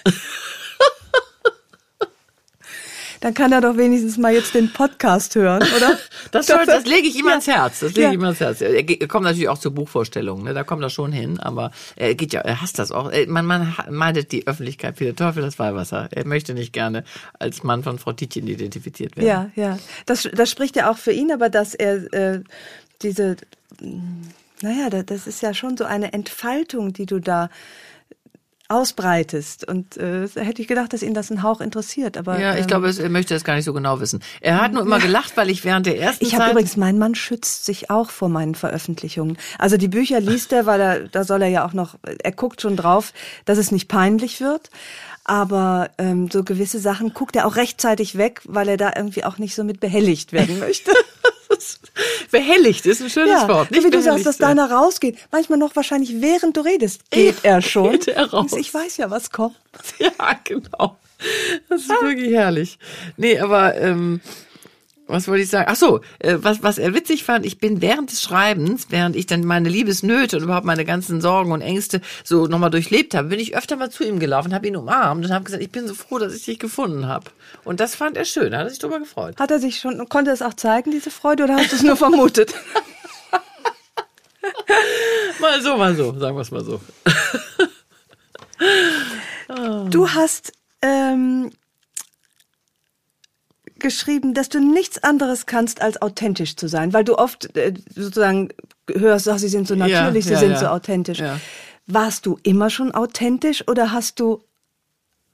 Dann kann er doch wenigstens mal jetzt den Podcast hören, oder? das, soll, das lege ich ihm ja. ans Herz. Das lege ja. ich ihm ans Herz. Er kommt natürlich auch zur Buchvorstellung, ne? da kommt er schon hin, aber er geht ja, er hasst das auch. Man, man meidet die Öffentlichkeit wie der Teufel das Weihwasser. Er möchte nicht gerne als Mann von Frau Tietjen identifiziert werden. Ja, ja. Das, das spricht ja auch für ihn, aber dass er äh, diese, naja, das ist ja schon so eine Entfaltung, die du da ausbreitest. Und äh, hätte ich gedacht, dass ihn das ein Hauch interessiert. Aber ja, ich ähm, glaube, er möchte das gar nicht so genau wissen. Er hat nur immer gelacht, weil ich während der ersten ich Zeit. Ich habe übrigens, mein Mann schützt sich auch vor meinen Veröffentlichungen. Also die Bücher liest er, weil er, da soll er ja auch noch, er guckt schon drauf, dass es nicht peinlich wird. Aber ähm, so gewisse Sachen guckt er auch rechtzeitig weg, weil er da irgendwie auch nicht so mit behelligt werden möchte. behelligt ist ein schönes ja, Wort. Nicht wie du sagst, dass deiner rausgeht. Manchmal noch wahrscheinlich während du redest, geht er schon. Geht er raus. Ich weiß ja, was kommt. Ja, genau. Das ist ah. wirklich herrlich. Nee, aber ähm, was wollte ich sagen? Ach so, äh, was, was er witzig fand, ich bin während des Schreibens, während ich dann meine Liebesnöte und überhaupt meine ganzen Sorgen und Ängste so nochmal durchlebt habe, bin ich öfter mal zu ihm gelaufen, habe ihn umarmt und habe gesagt, ich bin so froh, dass ich dich gefunden habe. Und das fand er schön, hat er sich darüber gefreut. Hat er sich schon, konnte es auch zeigen, diese Freude, oder hast du es nur vermutet? mal so, mal so, sagen wir es mal so. du hast ähm, geschrieben, dass du nichts anderes kannst, als authentisch zu sein, weil du oft äh, sozusagen hörst, ach, sie sind so natürlich, ja, sie ja, sind ja. so authentisch. Warst du immer schon authentisch oder hast du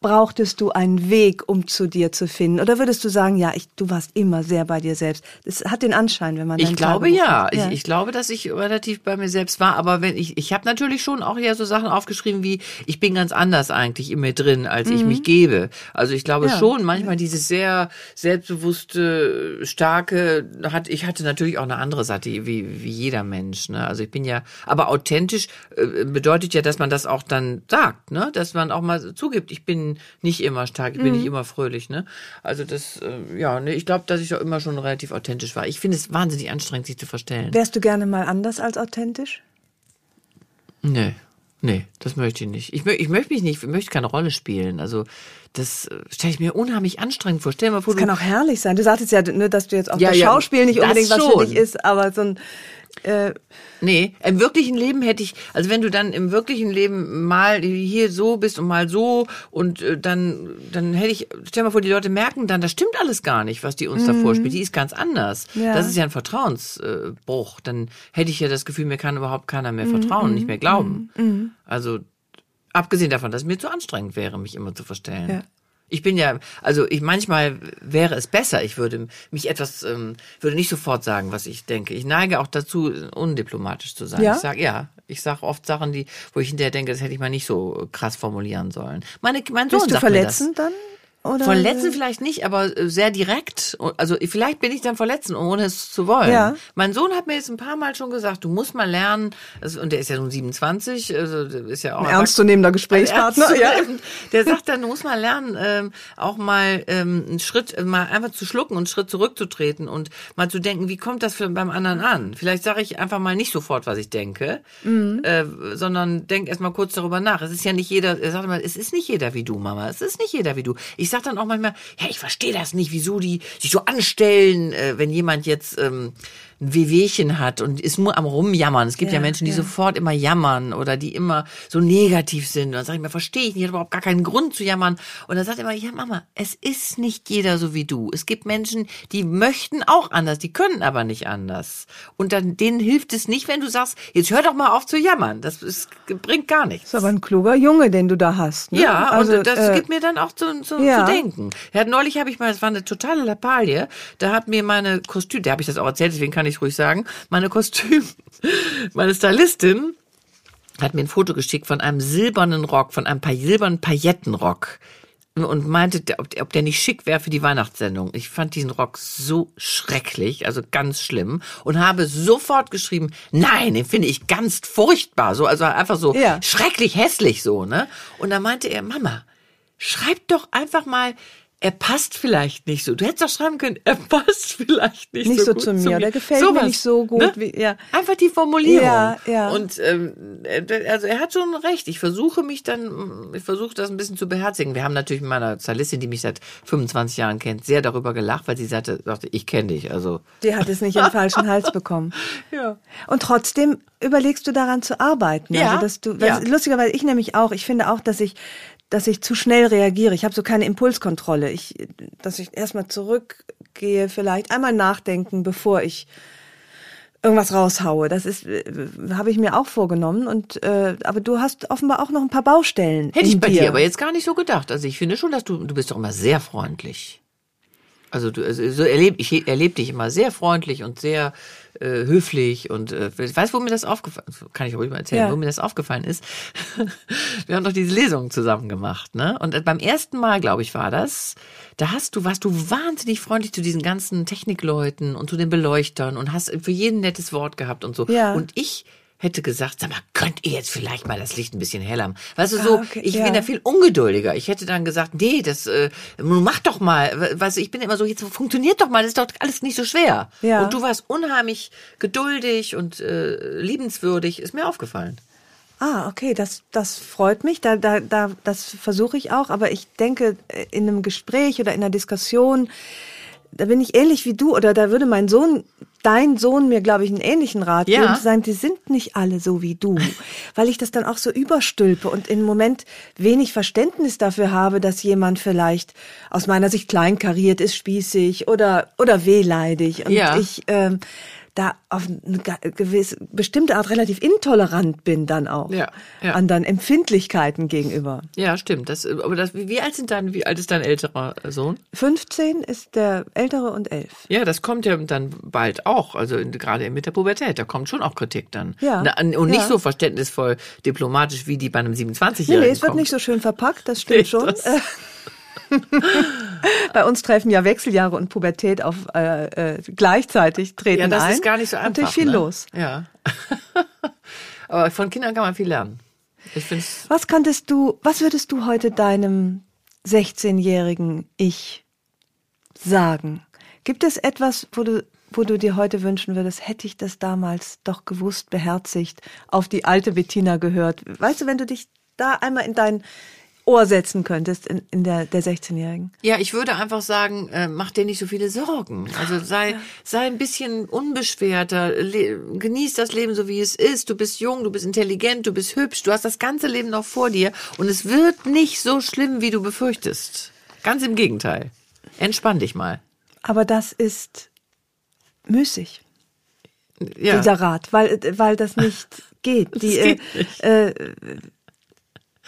brauchtest du einen Weg, um zu dir zu finden? Oder würdest du sagen, ja, ich, du warst immer sehr bei dir selbst? Das hat den Anschein, wenn man Ich glaube ja. ja. Ich, ich glaube, dass ich relativ bei mir selbst war. Aber wenn ich, ich habe natürlich schon auch ja so Sachen aufgeschrieben wie, ich bin ganz anders eigentlich in mir drin, als mhm. ich mich gebe. Also ich glaube ja. schon, manchmal dieses sehr selbstbewusste, starke, hat, ich hatte natürlich auch eine andere Seite, wie, wie jeder Mensch. Ne? Also ich bin ja, aber authentisch äh, bedeutet ja, dass man das auch dann sagt, ne? dass man auch mal zugibt, ich bin nicht immer stark, ich bin mhm. nicht immer fröhlich. Ne? Also das, äh, ja, ne, ich glaube, dass ich auch immer schon relativ authentisch war. Ich finde es wahnsinnig anstrengend, sich zu verstellen. Wärst du gerne mal anders als authentisch? Nee. Nee, das möchte ich nicht. Ich, ich möchte mich nicht, ich möchte keine Rolle spielen. Also das äh, stelle ich mir unheimlich anstrengend vor. Stell dir mal vor, Das kann auch herrlich sein. Du sagtest ja, ne, dass du jetzt auch Ja, das ja, Schauspiel nicht unbedingt was für dich ist, aber so ein äh, Nee, im wirklichen Leben hätte ich, also wenn du dann im wirklichen Leben mal hier so bist und mal so und äh, dann, dann hätte ich, stell dir mal vor, die Leute merken dann, das stimmt alles gar nicht, was die uns da vorspielt. Die ist ganz anders. Ja. Das ist ja ein Vertrauensbruch. Dann hätte ich ja das Gefühl, mir kann überhaupt keiner mehr vertrauen, nicht mehr glauben. Also abgesehen davon, dass es mir zu anstrengend wäre, mich immer zu verstellen. Ja. Ich bin ja, also ich manchmal wäre es besser, ich würde mich etwas, ähm, würde nicht sofort sagen, was ich denke. Ich neige auch dazu, undiplomatisch zu sein. Ja? Ich sage ja, ich sage oft Sachen, die, wo ich hinterher denke, das hätte ich mal nicht so krass formulieren sollen. Meine, mein Sohn bist du sagt verletzend dann? Oder? Verletzen vielleicht nicht, aber äh, sehr direkt. Also vielleicht bin ich dann verletzen, ohne es zu wollen. Ja. Mein Sohn hat mir jetzt ein paar Mal schon gesagt, du musst mal lernen, also, und der ist ja nun 27, also ist ja auch Ein ernstzunehmender Gesprächspartner, Ernst ja. Der sagt dann, du musst mal lernen, ähm, auch mal ähm, einen Schritt, äh, mal einfach zu schlucken und einen Schritt zurückzutreten und mal zu denken, wie kommt das für, beim anderen an? Vielleicht sage ich einfach mal nicht sofort, was ich denke, Mhm. äh, sondern denk erst mal kurz darüber nach. Es ist ja nicht jeder, er sagt immer, es ist nicht jeder wie du, Mama. Es ist nicht jeder wie du. Ich sag dann auch manchmal, ja, ich verstehe das nicht, wieso die sich so anstellen, äh, wenn jemand jetzt ähm, ein Wehwehchen hat und ist nur am rumjammern. Es gibt ja, Ja, Menschen, die ja. sofort immer jammern oder die immer so negativ sind. Und dann sage ich mir, verstehe ich nicht, ich habe überhaupt gar keinen Grund zu jammern. Und dann sagt er immer, ja Mama, es ist nicht jeder so wie du. Es gibt Menschen, die möchten auch anders, die können aber nicht anders. Und dann denen hilft es nicht, wenn du sagst, jetzt hör doch mal auf zu jammern. Das ist, bringt gar nichts. Das ist aber ein kluger Junge, den du da hast. Ne? Ja, also, und das äh, gibt mir dann auch zu, zu, ja. zu denken. Ja, neulich habe ich mal, das war eine totale Lappalie, da hat mir meine Kostüm, da habe ich das auch erzählt, deswegen kann ich es ruhig sagen, meine Kostüm, meine Stylistin hat mir ein Foto geschickt von einem silbernen Rock, von einem pa silbernen Paillettenrock und meinte, ob, der nicht schick wäre für die Weihnachtssendung. Ich fand diesen Rock so schrecklich, also ganz schlimm und habe sofort geschrieben, nein, den finde ich ganz furchtbar, so also einfach so Ja. schrecklich hässlich so, ne? Und da meinte er, Mama, schreib doch einfach mal, er passt vielleicht nicht so. Du hättest doch schreiben können, er passt vielleicht nicht, Nicht so, so gut zu mir, der gefällt mir Sowas, nicht so gut wie- ja. Einfach die Formulierung. Ja, ja. Und ähm, er- also er hat schon recht. Ich versuche mich dann, ich versuche das ein bisschen zu beherzigen. Wir haben natürlich mit meiner Stylistin, die mich seit 25 Jahren kennt, sehr darüber gelacht, weil sie sagte, sagte ich kenne dich. Also Die hat es nicht den falschen Hals bekommen. ja. Und trotzdem überlegst du daran zu arbeiten. Ja, Also, dass du, ja. lustigerweise ich nämlich auch, ich finde auch, dass ich, dass ich zu schnell reagiere. Ich habe so keine Impulskontrolle. Ich, dass ich erstmal zurückgehe, vielleicht einmal nachdenken, bevor ich irgendwas raushaue. Das ist, äh, habe ich mir auch vorgenommen. Und äh, aber du hast offenbar auch noch ein paar Baustellen. Hätte ich bei dir. dir aber jetzt gar nicht so gedacht. Also ich finde schon, dass du, du bist doch immer sehr freundlich. Also du, also so erlebe ich erlebe dich immer sehr freundlich und sehr äh, höflich und äh, ich weiß, wo mir das aufgefallen kann ich ruhig mal erzählen, Ja. wo mir das aufgefallen ist. Wir haben doch diese Lesung zusammen gemacht, ne? Und beim ersten Mal, glaube ich, war das, da hast du, warst du wahnsinnig freundlich zu diesen ganzen Technikleuten und zu den Beleuchtern und hast für jeden nettes Wort gehabt und so. Ja. Und ich hätte gesagt, sag mal, könnt ihr jetzt vielleicht mal das Licht ein bisschen heller machen? Weißt du, so, Ah, okay, ich ja. bin da viel ungeduldiger. Ich hätte dann gesagt, nee, das, äh, mach doch mal. Weißt du, ich bin immer so, jetzt funktioniert doch mal, das ist doch alles nicht so schwer. Ja. Und du warst unheimlich geduldig und äh, liebenswürdig, ist mir aufgefallen. Ah, okay, das, das freut mich. Da, da, da, das versuche ich auch. Aber ich denke, äh, in einem Gespräch oder in einer Diskussion, da bin ich ähnlich wie du. Oder da würde mein Sohn, dein Sohn mir, glaube ich, einen ähnlichen Rat Ja. geben, zu sagen, die sind nicht alle so wie du. Weil ich das dann auch so überstülpe und im Moment wenig Verständnis dafür habe, dass jemand vielleicht aus meiner Sicht kleinkariert ist, spießig oder, oder wehleidig. Und Ja. ich ähm, da auf eine ge- gewisse, bestimmte Art relativ intolerant bin dann auch Ja, ja. anderen Empfindlichkeiten gegenüber. Ja, stimmt. Das, aber das, wie alt sind dein, wie alt ist dein älterer Sohn? 15 ist der ältere und 11. Ja, das kommt ja dann bald auch, also in, gerade mit der Pubertät, da kommt schon auch Kritik dann. Ja, Na, und nicht ja. so verständnisvoll diplomatisch wie die bei einem 27-Jährigen. Nee, nee, es wird kommt. nicht so schön verpackt, das stimmt Nee, schon. das- Bei uns treffen ja Wechseljahre und Pubertät auf äh, äh, gleichzeitig treten Ja, das ein. ist gar nicht so einfach. Natürlich viel ne? los. Ja. Aber von Kindern kann man viel lernen. Ich finde es. Was könntest du, was würdest du heute deinem 16-jährigen Ich sagen? Gibt es etwas, wo du, wo du dir heute wünschen würdest, hätte ich das damals doch gewusst, beherzigt, auf die alte Bettina gehört? Weißt du, wenn du dich da einmal in dein Ohr setzen könntest in, in der, der 16-Jährigen? Ja, ich würde einfach sagen, äh, mach dir nicht so viele Sorgen. Also sei, ja. sei ein bisschen unbeschwerter, genieß das Leben so wie es ist. Du bist jung, du bist intelligent, du bist hübsch, du hast das ganze Leben noch vor dir und es wird nicht so schlimm, wie du befürchtest. Ganz im Gegenteil. Entspann dich mal. Aber das ist müßig. Ja. Dieser Rat, weil, weil das nicht geht. Die, das geht nicht. Äh, äh,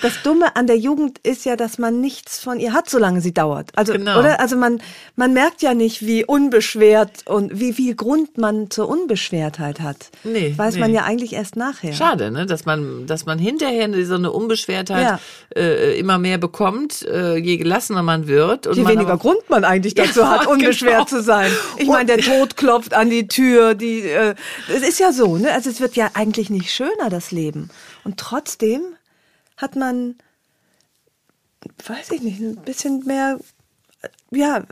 das Dumme an der Jugend ist ja, dass man nichts von ihr hat, solange sie dauert. Also, genau. oder? Also man, man merkt ja nicht, wie unbeschwert und wie viel Grund man zur Unbeschwertheit hat. Nee. Weiß nee. man ja eigentlich erst nachher. Schade, ne? Dass man, dass man hinterher so eine Unbeschwertheit ja. äh, immer mehr bekommt, äh, je gelassener man wird. Und je weniger aber, Grund man eigentlich dazu ja, hat, unbeschwert genau. zu sein. Ich meine, der Tod klopft an die Tür, die, äh, es ist ja so, ne? Also es wird ja eigentlich nicht schöner, das Leben. Und trotzdem hat man, weiß ich nicht, ein bisschen mehr, ja,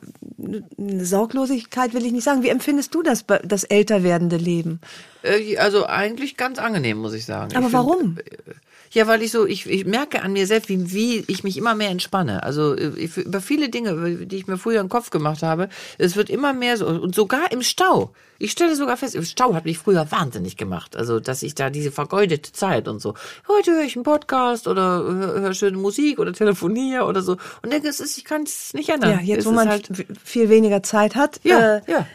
eine Sorglosigkeit will ich nicht sagen. Wie empfindest du das, das älter werdende Leben? Äh, also eigentlich ganz angenehm, muss ich sagen. Aber ich warum? Find, äh, ja, weil ich so, ich, ich merke an mir selbst, wie, wie ich mich immer mehr entspanne. Also äh, ich, über viele Dinge, die ich mir früher im Kopf gemacht habe, es wird immer mehr so, und sogar im Stau. Ich stelle sogar fest, im Stau hat mich früher wahnsinnig gemacht. Also, dass ich da diese vergeudete Zeit und so. Heute höre ich einen Podcast oder höre hör schöne Musik oder telefoniere oder so. Und denke, es ist, ich kann es nicht ändern. Ja, jetzt, es wo man halt viel weniger Zeit hat. Ja, äh, ja.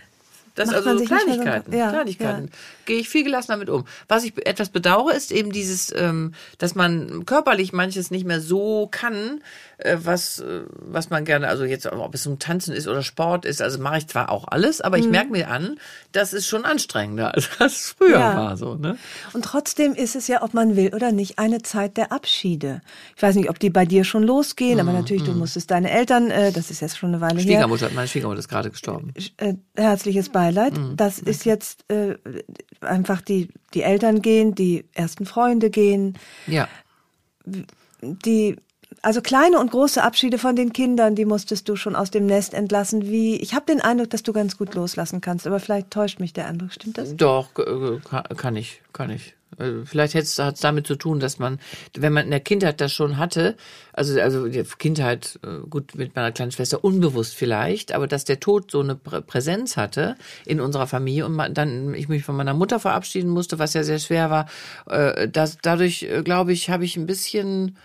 Das Macht also Kleinigkeiten. So, ja, Kleinigkeiten. Ja. Gehe ich viel gelassener mit um. Was ich etwas bedauere, ist eben dieses, ähm, dass man körperlich manches nicht mehr so kann, was, äh, was man gerne, also jetzt, ob es um Tanzen ist oder Sport ist, also mache ich zwar auch alles, aber ich mhm. merke mir an, das ist schon anstrengender, als das früher ja. war. So, ne? Und trotzdem ist es ja, ob man will oder nicht, eine Zeit der Abschiede. Ich weiß nicht, ob die bei dir schon losgehen, mhm. aber natürlich, du mhm. musstest deine Eltern, äh, das ist jetzt schon eine Weile Schwiegermutter, her. Meine Schwiegermutter ist gerade gestorben. Äh, herzliches Beileid. Mhm. Das ist jetzt äh, einfach die, die Eltern gehen, die ersten Freunde gehen. Ja. Die also kleine und große Abschiede von den Kindern, die musstest du schon aus dem Nest entlassen. Wie ich habe den Eindruck, dass du ganz gut loslassen kannst, aber vielleicht täuscht mich der Eindruck. Stimmt das? Doch, kann ich, kann ich. Äh, vielleicht hat es damit zu tun, dass man, wenn man in der Kindheit das schon hatte, also also die Kindheit, äh, gut mit meiner kleinen Schwester unbewusst vielleicht, aber dass der Tod so eine Präsenz hatte in unserer Familie und man, dann ich mich von meiner Mutter verabschieden musste, was ja sehr schwer war, äh, dass dadurch glaube ich habe ich ein bisschen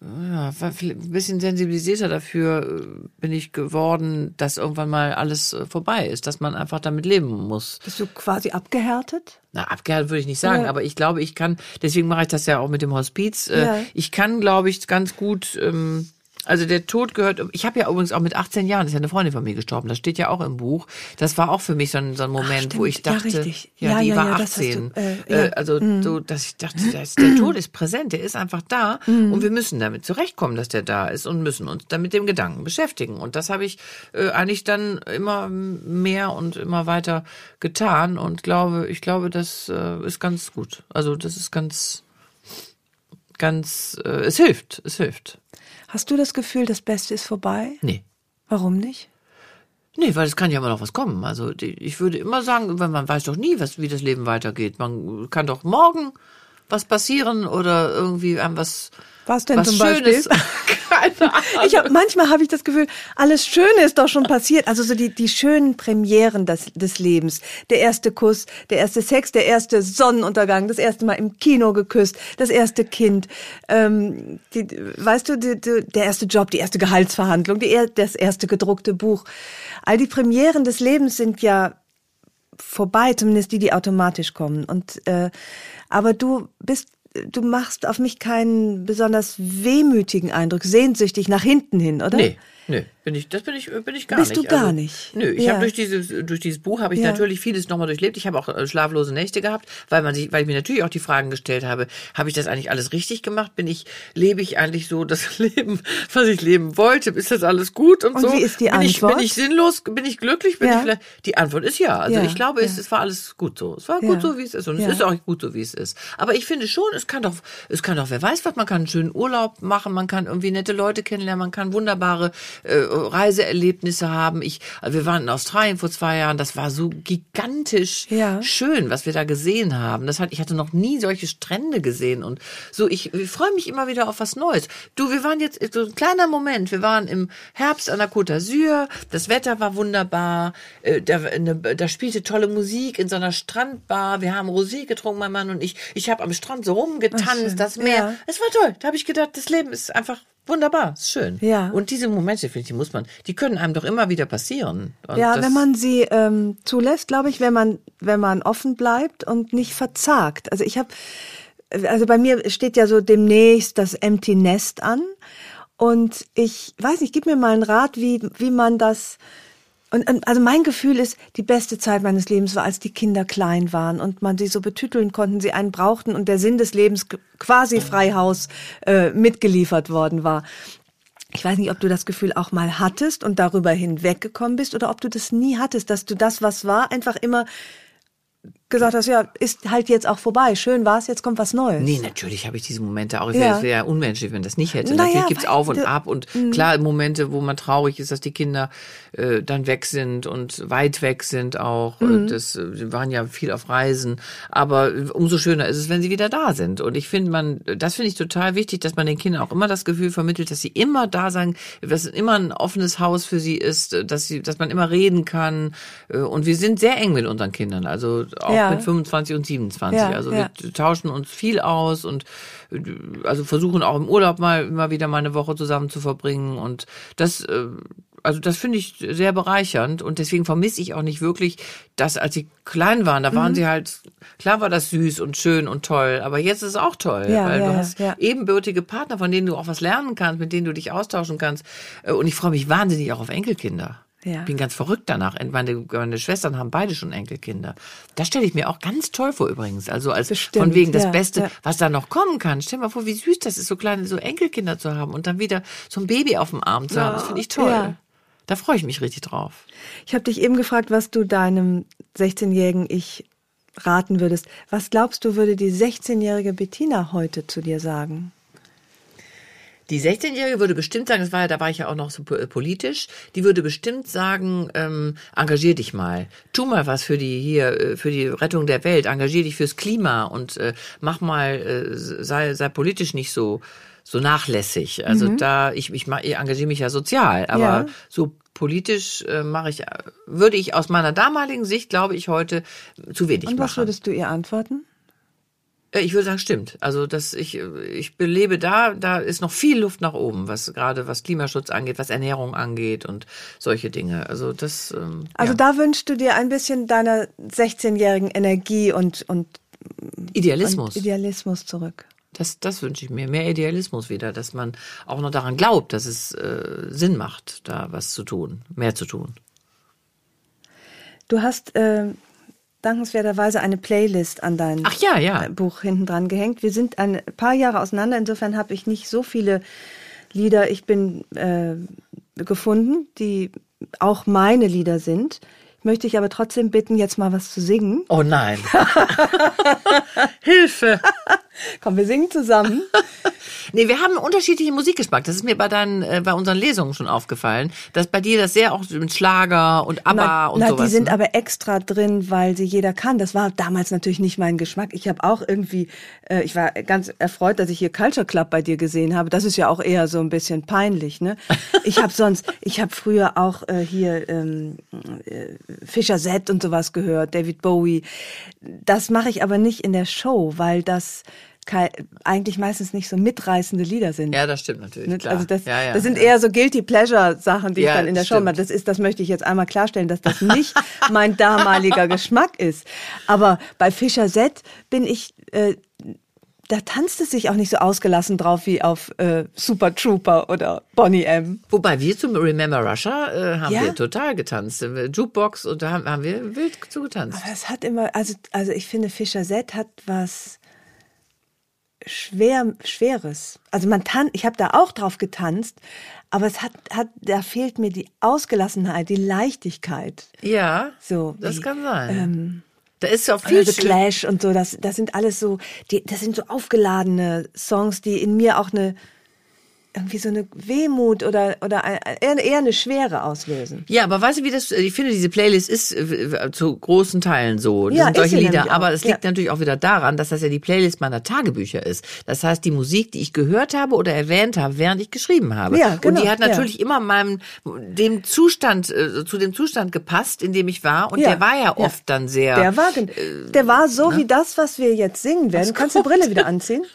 ja, ein bisschen sensibilisierter dafür äh, bin ich geworden, dass irgendwann mal alles äh, vorbei ist, dass man einfach damit leben muss. Bist du quasi abgehärtet? Na, abgehärtet würde ich nicht sagen, ja. aber ich glaube, ich kann, deswegen mache ich das ja auch mit dem Hospiz. Äh, ja. Ich kann, glaube ich, ganz gut ähm, also der Tod gehört. Ich habe ja übrigens auch mit 18 Jahren ist ja eine Freundin von mir gestorben. Das steht ja auch im Buch. Das war auch für mich so ein, so ein Moment, Ach, wo ich dachte, ja, ja, ja die ja, war 18. Du, äh, äh, also mhm. so, dass ich dachte, das, der Tod ist präsent, der ist einfach da mhm. und wir müssen damit zurechtkommen, dass der da ist und müssen uns dann mit dem Gedanken beschäftigen. Und das habe ich äh, eigentlich dann immer mehr und immer weiter getan und glaube, ich glaube, das äh, ist ganz gut. Also das ist ganz, ganz, äh, es hilft, es hilft. Hast du das Gefühl, das Beste ist vorbei? Nee. Warum nicht? Nee, weil es kann ja immer noch was kommen. Also ich würde immer sagen, man weiß doch nie, was, wie das Leben weitergeht. Man kann doch morgen was passieren oder irgendwie einem was was denn Was zum Schönes. Beispiel? Keine Ahnung. Ich hab, manchmal habe ich das Gefühl, alles Schöne ist doch schon passiert. Also so die, die schönen Premieren des, des Lebens. Der erste Kuss, der erste Sex, der erste Sonnenuntergang, das erste Mal im Kino geküsst, das erste Kind. Ähm, die, weißt du, die, die, der erste Job, die erste Gehaltsverhandlung, die, das erste gedruckte Buch. All die Premieren des Lebens sind ja vorbei, zumindest die, die automatisch kommen. Und äh, aber du bist du machst auf mich keinen besonders wehmütigen Eindruck, sehnsüchtig nach hinten hin, oder? Nee, nee. Bin ich, das bin ich, bin ich gar Bist nicht. Bist du gar also, nicht? Nö, ich ja. habe durch dieses, durch dieses Buch habe ich ja. natürlich vieles nochmal durchlebt. Ich habe auch äh, schlaflose Nächte gehabt, weil man sich, weil ich mir natürlich auch die Fragen gestellt habe, habe ich das eigentlich alles richtig gemacht? Bin ich, lebe ich eigentlich so das Leben, was ich leben wollte? Ist das alles gut und, und so? Wie ist die bin Antwort? Ich, bin ich sinnlos? Bin ich glücklich? Bin ja. ich vielleicht? Die Antwort ist ja. Also ich glaube, es, es war alles gut so. Es war gut so, wie es ist. Und es ist auch gut so, wie es ist. Aber ich finde schon, es kann doch, es kann doch, wer weiß was, man kann einen schönen Urlaub machen, man kann irgendwie nette Leute kennenlernen, man kann wunderbare äh, Reiseerlebnisse haben. Ich, also wir waren in Australien vor zwei Jahren, das war so gigantisch Ja. schön, was wir da gesehen haben. Das hat, ich hatte noch nie solche Strände gesehen und so. Ich, ich freue mich immer wieder auf was Neues. Du, wir waren jetzt so ein kleiner Moment. Wir waren im Herbst an der Côte d'Azur. Das Wetter war wunderbar. Äh, Da, eine, da spielte tolle Musik in so einer Strandbar. Wir haben Rosé getrunken, mein Mann und ich. Ich habe am Strand so rumgetanzt, das Meer. Ja. Es war toll. Da habe ich gedacht, das Leben ist einfach wunderbar, ist schön. Ja. Und diese Momente, finde ich, die muss man, die können einem doch immer wieder passieren. Und Ja, wenn man sie ähm, zulässt, glaube ich, wenn man wenn man offen bleibt und nicht verzagt. Also ich habe, also bei mir steht ja so demnächst das Empty Nest an und ich weiß nicht, gib mir mal einen Rat, wie wie man das und, und also mein Gefühl ist, die beste Zeit meines Lebens war, als die Kinder klein waren und man sie so betüteln konnten, sie einen brauchten und der Sinn des Lebens quasi frei Haus äh, mitgeliefert worden war. Ich weiß nicht, ob du das Gefühl auch mal hattest und darüber hinweggekommen bist oder ob du das nie hattest, dass du das, was war, einfach immer gesagt hast, ja, ist halt jetzt auch vorbei. Schön war's, jetzt kommt was Neues. Nee, natürlich habe ich diese Momente auch. Es Ja. wäre wär unmenschlich, wenn das nicht hätte. Naja, natürlich gibt's auf und ab und klar Momente, wo man traurig ist, dass die Kinder äh, dann weg sind und weit weg sind auch. Mhm. Und Das äh, wir waren ja viel auf Reisen, aber umso schöner ist es, wenn sie wieder da sind. Und ich finde, man, das finde ich total wichtig, dass man den Kindern auch immer das Gefühl vermittelt, dass sie immer da sein, dass immer ein offenes Haus für sie ist, dass sie, dass man immer reden kann. Äh, Und wir sind sehr eng mit unseren Kindern, also auch Ja. Mit 25 und 27. Ja, also ja. wir tauschen uns viel aus und also versuchen auch im Urlaub mal immer wieder mal eine Woche zusammen zu verbringen und das äh, also das finde ich sehr bereichernd und deswegen vermisse ich auch nicht wirklich, dass als sie klein waren, da Mhm. waren sie halt, klar war das süß und schön und toll, aber jetzt ist es auch toll, Ja, weil ja, du ja, hast ja. ebenbürtige Partner, von denen du auch was lernen kannst, mit denen du dich austauschen kannst Äh, und ich freue mich wahnsinnig auch auf Enkelkinder. Ja. Bin ganz verrückt danach. Meine, meine Schwestern haben beide schon Enkelkinder. Das stelle ich mir auch ganz toll vor übrigens. Also als Bestimmt, von wegen das ja, Beste, ja. was da noch kommen kann. Stell dir mal vor, wie süß das ist, so kleine, so Enkelkinder zu haben und dann wieder so ein Baby auf dem Arm zu haben. Das finde ich toll. Da freue ich mich richtig drauf. Ich habe dich eben gefragt, was du deinem 16-jährigen Ich raten würdest. Was glaubst du, würde die 16-jährige Bettina heute zu dir sagen? Die 16-Jährige würde bestimmt sagen, das war ja, da war ich ja auch noch so po- politisch, die würde bestimmt sagen, ähm, engagier dich mal, tu mal was für die hier, äh, für die Rettung der Welt, engagier dich fürs Klima und äh, mach mal, äh, sei, sei politisch nicht so so nachlässig. Also da, ich, ich, mach, ich engagiere mich ja sozial, aber Ja. so politisch äh, mache ich, äh, würde ich aus meiner damaligen Sicht, glaube ich, heute zu wenig Und was machen. würdest du ihr antworten? Äh, Ich würde sagen, stimmt. Also dass ich äh, ich belebe da, da ist noch viel Luft nach oben, was gerade was Klimaschutz angeht, was Ernährung angeht und solche Dinge. Also das. Ähm, Also ja. da wünschst du dir ein bisschen deiner 16-jährigen Energie und, und, Idealismus. und Idealismus zurück. das das wünsche ich mir. Mehr Idealismus wieder, dass man auch noch daran glaubt, dass es äh, Sinn macht, da was zu tun, mehr zu tun. Du hast äh, dankenswerterweise eine Playlist an dein Ach ja, ja. äh, Buch hinten dran gehängt. Wir sind ein paar Jahre auseinander, insofern habe ich nicht so viele Lieder. Ich bin äh, gefunden, die auch meine Lieder sind. Ich möchte dich aber trotzdem bitten, jetzt mal was zu singen. Oh nein. Hilfe. Komm, wir singen zusammen. Nee, wir haben einen unterschiedlichen Musikgeschmack. Das ist mir bei deinen, äh, bei unseren Lesungen schon aufgefallen, dass bei dir das sehr auch mit Schlager und ABBA na, und na, sowas. die sind ne? aber extra drin, weil sie jeder kann. Das war damals natürlich nicht mein Geschmack. Ich habe auch irgendwie, äh, ich war ganz erfreut, dass ich hier Culture Club bei dir gesehen habe. Das ist ja auch eher so ein bisschen peinlich, ne? Ich habe sonst, ich habe früher auch äh, hier ähm, äh, Fischer Z und sowas gehört, David Bowie. Das mache ich aber nicht in der Show, weil das eigentlich meistens nicht so mitreißende Lieder sind. Ja, das stimmt natürlich. Klar. Also das, ja, ja, das sind ja. eher so guilty pleasure Sachen, die ich dann in der Show stimmt. mache. Das ist, das möchte ich jetzt einmal klarstellen, dass das nicht mein damaliger Geschmack ist. Aber bei Fischer Z bin ich, äh, da tanzt es sich auch nicht so ausgelassen drauf wie auf äh, Super Trooper oder Bonnie M. Wobei wir zum Remember Russia äh, haben Ja? wir total getanzt. Äh, Jukebox und da haben, haben wir wild zugetanzt. Aber es hat immer, also, also ich finde Fischer Z hat was schwer, schweres. Also man tan, ich habe da auch drauf getanzt, aber es hat, hat, da fehlt mir die Ausgelassenheit, die Leichtigkeit. Ja, So, das wie, kann sein. Ähm, da ist ja viel The schön- Clash und so, das, das sind alles so, die, das sind so aufgeladene Songs, die in mir auch eine, irgendwie so eine Wehmut oder, oder eher, eine Schwere auslösen. Ja, aber weißt du, wie das, ich finde, diese Playlist ist äh, zu großen Teilen so. Das Ja, sind solche Lieder. Aber es liegt Ja. natürlich auch wieder daran, dass das ja die Playlist meiner Tagebücher ist. Das heißt, die Musik, die ich gehört habe oder erwähnt habe, während ich geschrieben habe. Ja, genau, Und die hat ja. natürlich immer meinem, dem Zustand, äh, zu dem Zustand gepasst, in dem ich war. Und Ja, der war ja ja. oft dann sehr. Der war, gen- der war so wie das, was wir jetzt singen werden. Kannst du die Brille wieder anziehen?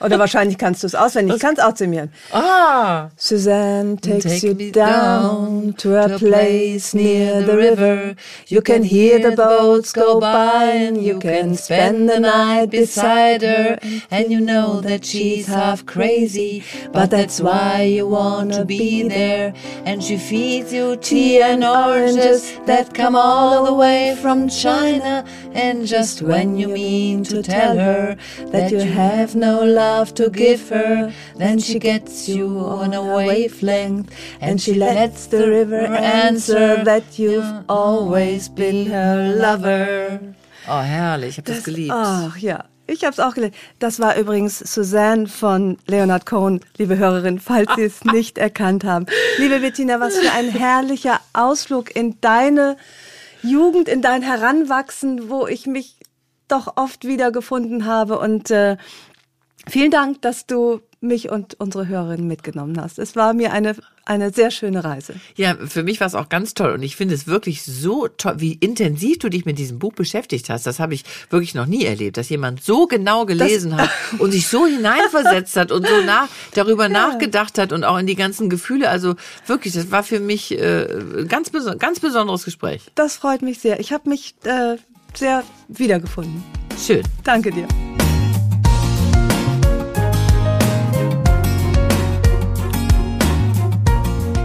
Oder wahrscheinlich kannst du es auswendig. Ich kann es auch mir. ah! Suzanne takes Take you down to a place near the river. You can hear the boats go by and you can spend the night beside her. And you know that she's half crazy, but that's why you wanna be there. And she feeds you tea and oranges that come all the way from China. And just when you mean to tell her that you have no love to give her, then she gets you on a wavelength and she lets the river answer that you've always been her lover. Oh, herrlich. Ich habe das, geliebt. Ach ja, ich habe es auch gelesen. Das war übrigens Suzanne von Leonard Cohen, liebe Hörerin, falls Sie es nicht erkannt haben. Liebe Bettina, was für ein herrlicher Ausflug in deine Jugend, in dein Heranwachsen, wo ich mich doch oft wiedergefunden habe. Und äh, vielen Dank, dass du mich und unsere Hörerin mitgenommen hast. Es war mir eine, eine sehr schöne Reise. Ja, für mich war es auch ganz toll und ich finde es wirklich so toll, wie intensiv du dich mit diesem Buch beschäftigt hast. Das habe ich wirklich noch nie erlebt, dass jemand so genau gelesen hat und sich so hineinversetzt hat und so nach, darüber nachgedacht hat und auch in die ganzen Gefühle. Also wirklich, das war für mich äh, ein ganz, beso ganz besonderes Gespräch. Das freut mich sehr. Ich habe mich äh, sehr wiedergefunden. Schön. Danke dir.